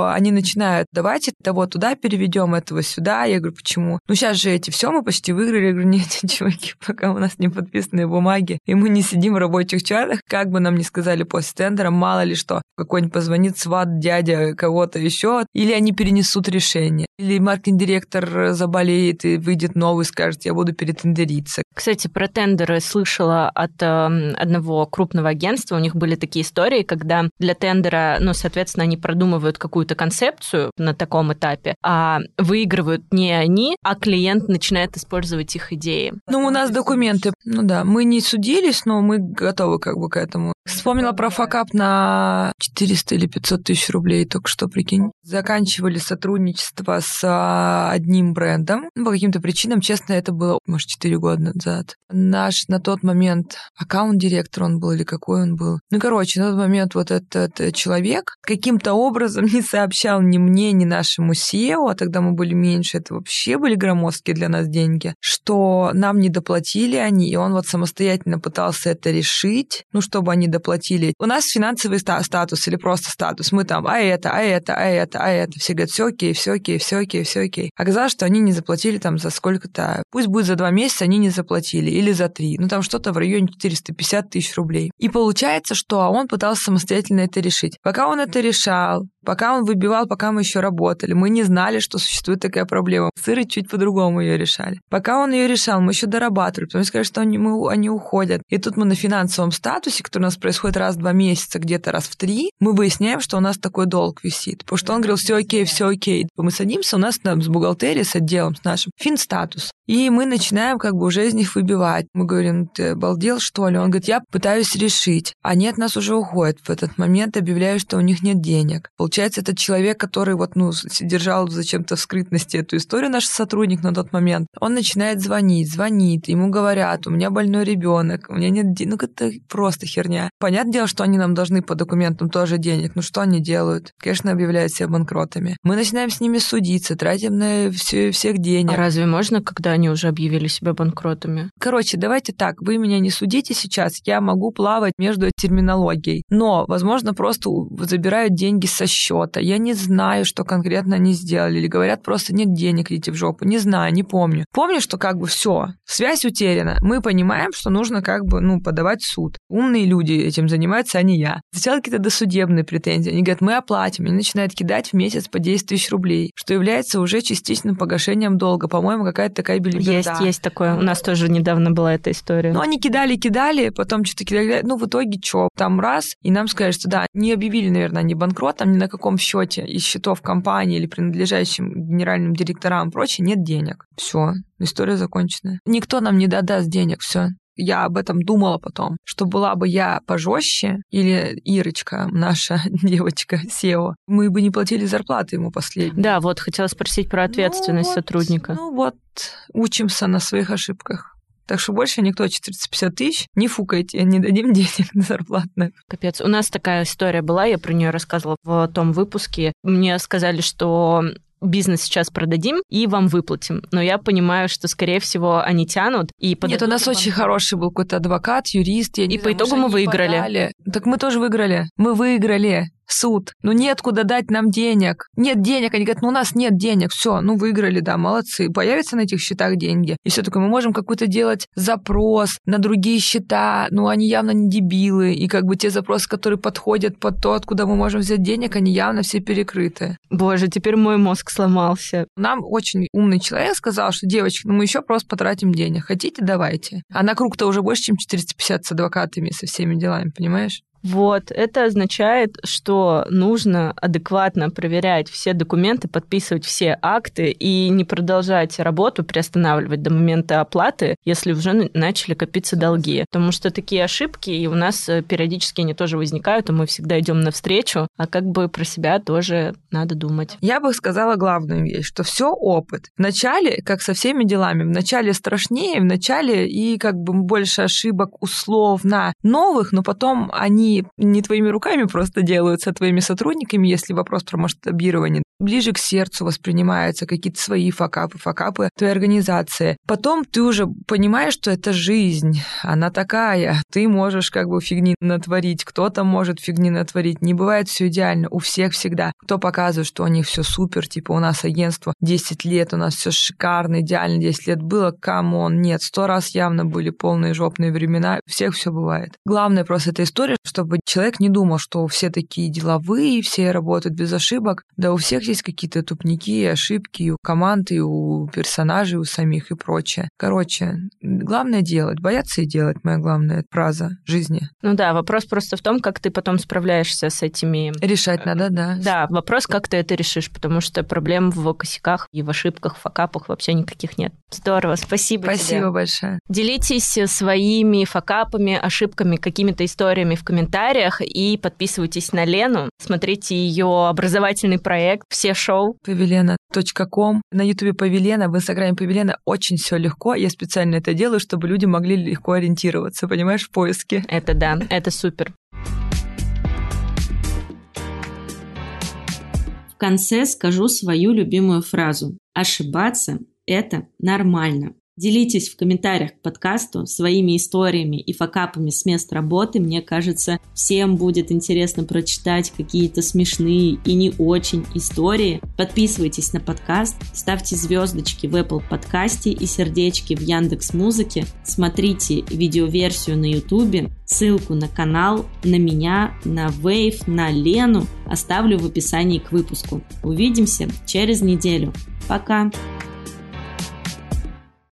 Speaker 1: они начинают, давайте того туда переведем, этого сюда. Я говорю, почему? Ну, сейчас же эти все мы почти выиграли. Я говорю, нет, чуваки, пока у нас не подписанные бумаги, и мы не сидим в рабочих чатах, как бы нам ни сказали после тендера, мало ли что, какой-нибудь позвонит сват, дядя, кого-то еще, или они перенесут решение, или маркетинг-директор заболеет и выйдет новый, скажет, я буду перетендериться.
Speaker 2: Кстати, про тендеры слышала от э, одного крупного агентства, у них были такие истории, когда для тендера, ну, соответственно, они продумывают какую-то концепцию на таком этапе, а выигрывают не они, а клиент начинает использовать их идеи.
Speaker 1: Ну, у нас документы, ну да, мы не судились, но мы готовы как бы к этому. Вспомнила про факап на 400 или 500 тысяч рублей только что, прикинь. Заканчивали сотрудничество с а, одним брендом. По каким-то причинам, честно, это было, может, 4 года назад. Наш на тот момент аккаунт-директор он был или какой он был. Ну, короче, на тот момент вот этот человек каким-то образом не сообщал ни мне, ни нашему SEO, а тогда мы были меньше, это вообще были громоздкие для нас деньги, что нам не доплатили они, и он вот самостоятельно пытался это решить, ну, чтобы они доплатили. У нас финансовый статус или просто статус. Мы там, а это, а это, а это, а это. Все говорят, все окей, все окей, все окей, все окей. Оказалось, что они не заплатили там за сколько-то, пусть будет за два месяца, они не заплатили, или за три. Ну, там что-то в районе 450 тысяч рублей. И получается, что он пытался самостоятельно это решить. Пока он это решал, Пока он выбивал, пока мы еще работали, мы не знали, что существует такая проблема. Сыры чуть по-другому ее решали. Пока он ее решал, мы еще дорабатывали, потом сказали, что они, мы, они уходят. И тут мы на финансовом статусе, который у нас происходит раз в два месяца, где-то раз в три, мы выясняем, что у нас такой долг висит. Потому что он говорил, все окей, все окей. Мы садимся, у нас там с бухгалтерией, с отделом, с нашим, финстатус. И мы начинаем как бы уже из них выбивать. Мы говорим, ты обалдел, что ли? Он говорит, я пытаюсь решить. Они от нас уже уходят. В этот момент объявляю, что у них нет денег. Получается, этот человек, который вот, ну, держал зачем-то в скрытности эту историю, наш сотрудник на тот момент, он начинает звонить, звонит, ему говорят, у меня больной ребенок, у меня нет денег. Ну, это просто херня. Понятное дело, что они нам должны по документам тоже денег. Ну, что они делают? Конечно, объявляют себя банкротами. Мы начинаем с ними судиться, тратим на все, всех денег.
Speaker 2: А разве можно, когда они уже объявили себя банкротами.
Speaker 1: Короче, давайте так, вы меня не судите сейчас, я могу плавать между терминологией, но, возможно, просто забирают деньги со счета. Я не знаю, что конкретно они сделали, или говорят просто нет денег, идите в жопу. Не знаю, не помню. Помню, что как бы все, связь утеряна. Мы понимаем, что нужно как бы, ну, подавать в суд. Умные люди этим занимаются, а не я. Сначала какие-то досудебные претензии. Они говорят, мы оплатим. Они начинают кидать в месяц по 10 тысяч рублей, что является уже частичным погашением долга. По-моему, какая-то такая белиберда.
Speaker 2: Есть, есть такое. У нас тоже недавно была эта история.
Speaker 1: Ну, они кидали, кидали, потом что-то кидали. Ну, в итоге что? Там раз, и нам сказали, что да, не объявили, наверное, они банкротом, ни на каком счете из счетов компании или принадлежащим генеральным директорам и прочее нет денег. Все, история закончена. Никто нам не додаст денег, все я об этом думала потом, что была бы я пожестче, или Ирочка, наша девочка SEO, мы бы не платили зарплаты ему последние.
Speaker 2: Да, вот хотела спросить про ответственность
Speaker 1: ну, вот,
Speaker 2: сотрудника.
Speaker 1: Ну вот, учимся на своих ошибках. Так что больше никто 450 тысяч не фукайте, не дадим денег на зарплатных.
Speaker 2: Капец. У нас такая история была, я про нее рассказывала в том выпуске. Мне сказали, что бизнес сейчас продадим и вам выплатим. Но я понимаю, что, скорее всего, они тянут. И
Speaker 1: Нет, у нас очень хороший был какой-то адвокат, юрист. Я
Speaker 2: и по итогу мы выиграли.
Speaker 1: Подали. Так мы тоже выиграли. Мы выиграли суд. Ну нет куда дать нам денег. Нет денег. Они говорят, ну у нас нет денег. Все, ну выиграли, да, молодцы. Появятся на этих счетах деньги. И все такое, мы можем какой-то делать запрос на другие счета. Ну они явно не дебилы. И как бы те запросы, которые подходят под то, откуда мы можем взять денег, они явно все перекрыты.
Speaker 2: Боже, теперь мой мозг сломался.
Speaker 1: Нам очень умный человек сказал, что девочки, ну мы еще просто потратим денег. Хотите, давайте. А на круг-то уже больше, чем 450 с адвокатами, со всеми делами, понимаешь?
Speaker 2: Вот, это означает, что нужно адекватно проверять все документы, подписывать все акты и не продолжать работу, приостанавливать до момента оплаты, если уже начали копиться долги. Потому что такие ошибки и у нас э, периодически они тоже возникают, и мы всегда идем навстречу, а как бы про себя тоже надо думать.
Speaker 1: Я бы сказала главную вещь, что все опыт. Вначале, как со всеми делами, вначале страшнее, вначале и как бы больше ошибок условно новых, но потом они не твоими руками просто делаются, а твоими сотрудниками, если вопрос про масштабирование. Ближе к сердцу воспринимаются какие-то свои факапы, факапы твоей организации. Потом ты уже понимаешь, что это жизнь, она такая. Ты можешь как бы фигни натворить, кто-то может фигни натворить. Не бывает все идеально, у всех всегда. Кто показывает, что у них все супер, типа у нас агентство 10 лет, у нас все шикарно, идеально 10 лет было, come on, нет, сто раз явно были полные жопные времена, у всех все бывает. Главное просто эта история, чтобы человек не думал, что все такие деловые, все работают без ошибок. Да у всех есть какие-то тупники, ошибки у команд, и у персонажей, у самих и прочее. Короче, главное делать. Бояться и делать, моя главная фраза жизни.
Speaker 2: Ну да, вопрос просто в том, как ты потом справляешься с этими...
Speaker 1: Решать надо, да.
Speaker 2: Да, вопрос, как ты это решишь, потому что проблем в косяках и в ошибках, в факапах вообще никаких нет. Здорово, спасибо
Speaker 1: Спасибо
Speaker 2: тебе.
Speaker 1: большое.
Speaker 2: Делитесь своими факапами, ошибками, какими-то историями в комментариях и подписывайтесь на Лену. Смотрите ее образовательный проект, все шоу.
Speaker 1: Павелена.ком. На ютубе Павелена, в инстаграме Павелена очень все легко. Я специально это делаю, чтобы люди могли легко ориентироваться, понимаешь, в поиске.
Speaker 2: Это да, это супер. В конце скажу свою любимую фразу. Ошибаться – это нормально. Делитесь в комментариях к подкасту своими историями и факапами с мест работы. Мне кажется, всем будет интересно прочитать какие-то смешные и не очень истории. Подписывайтесь на подкаст, ставьте звездочки в Apple подкасте и сердечки в Яндекс Музыке. Смотрите видеоверсию на YouTube. Ссылку на канал, на меня, на Wave, на Лену оставлю в описании к выпуску. Увидимся через неделю. Пока!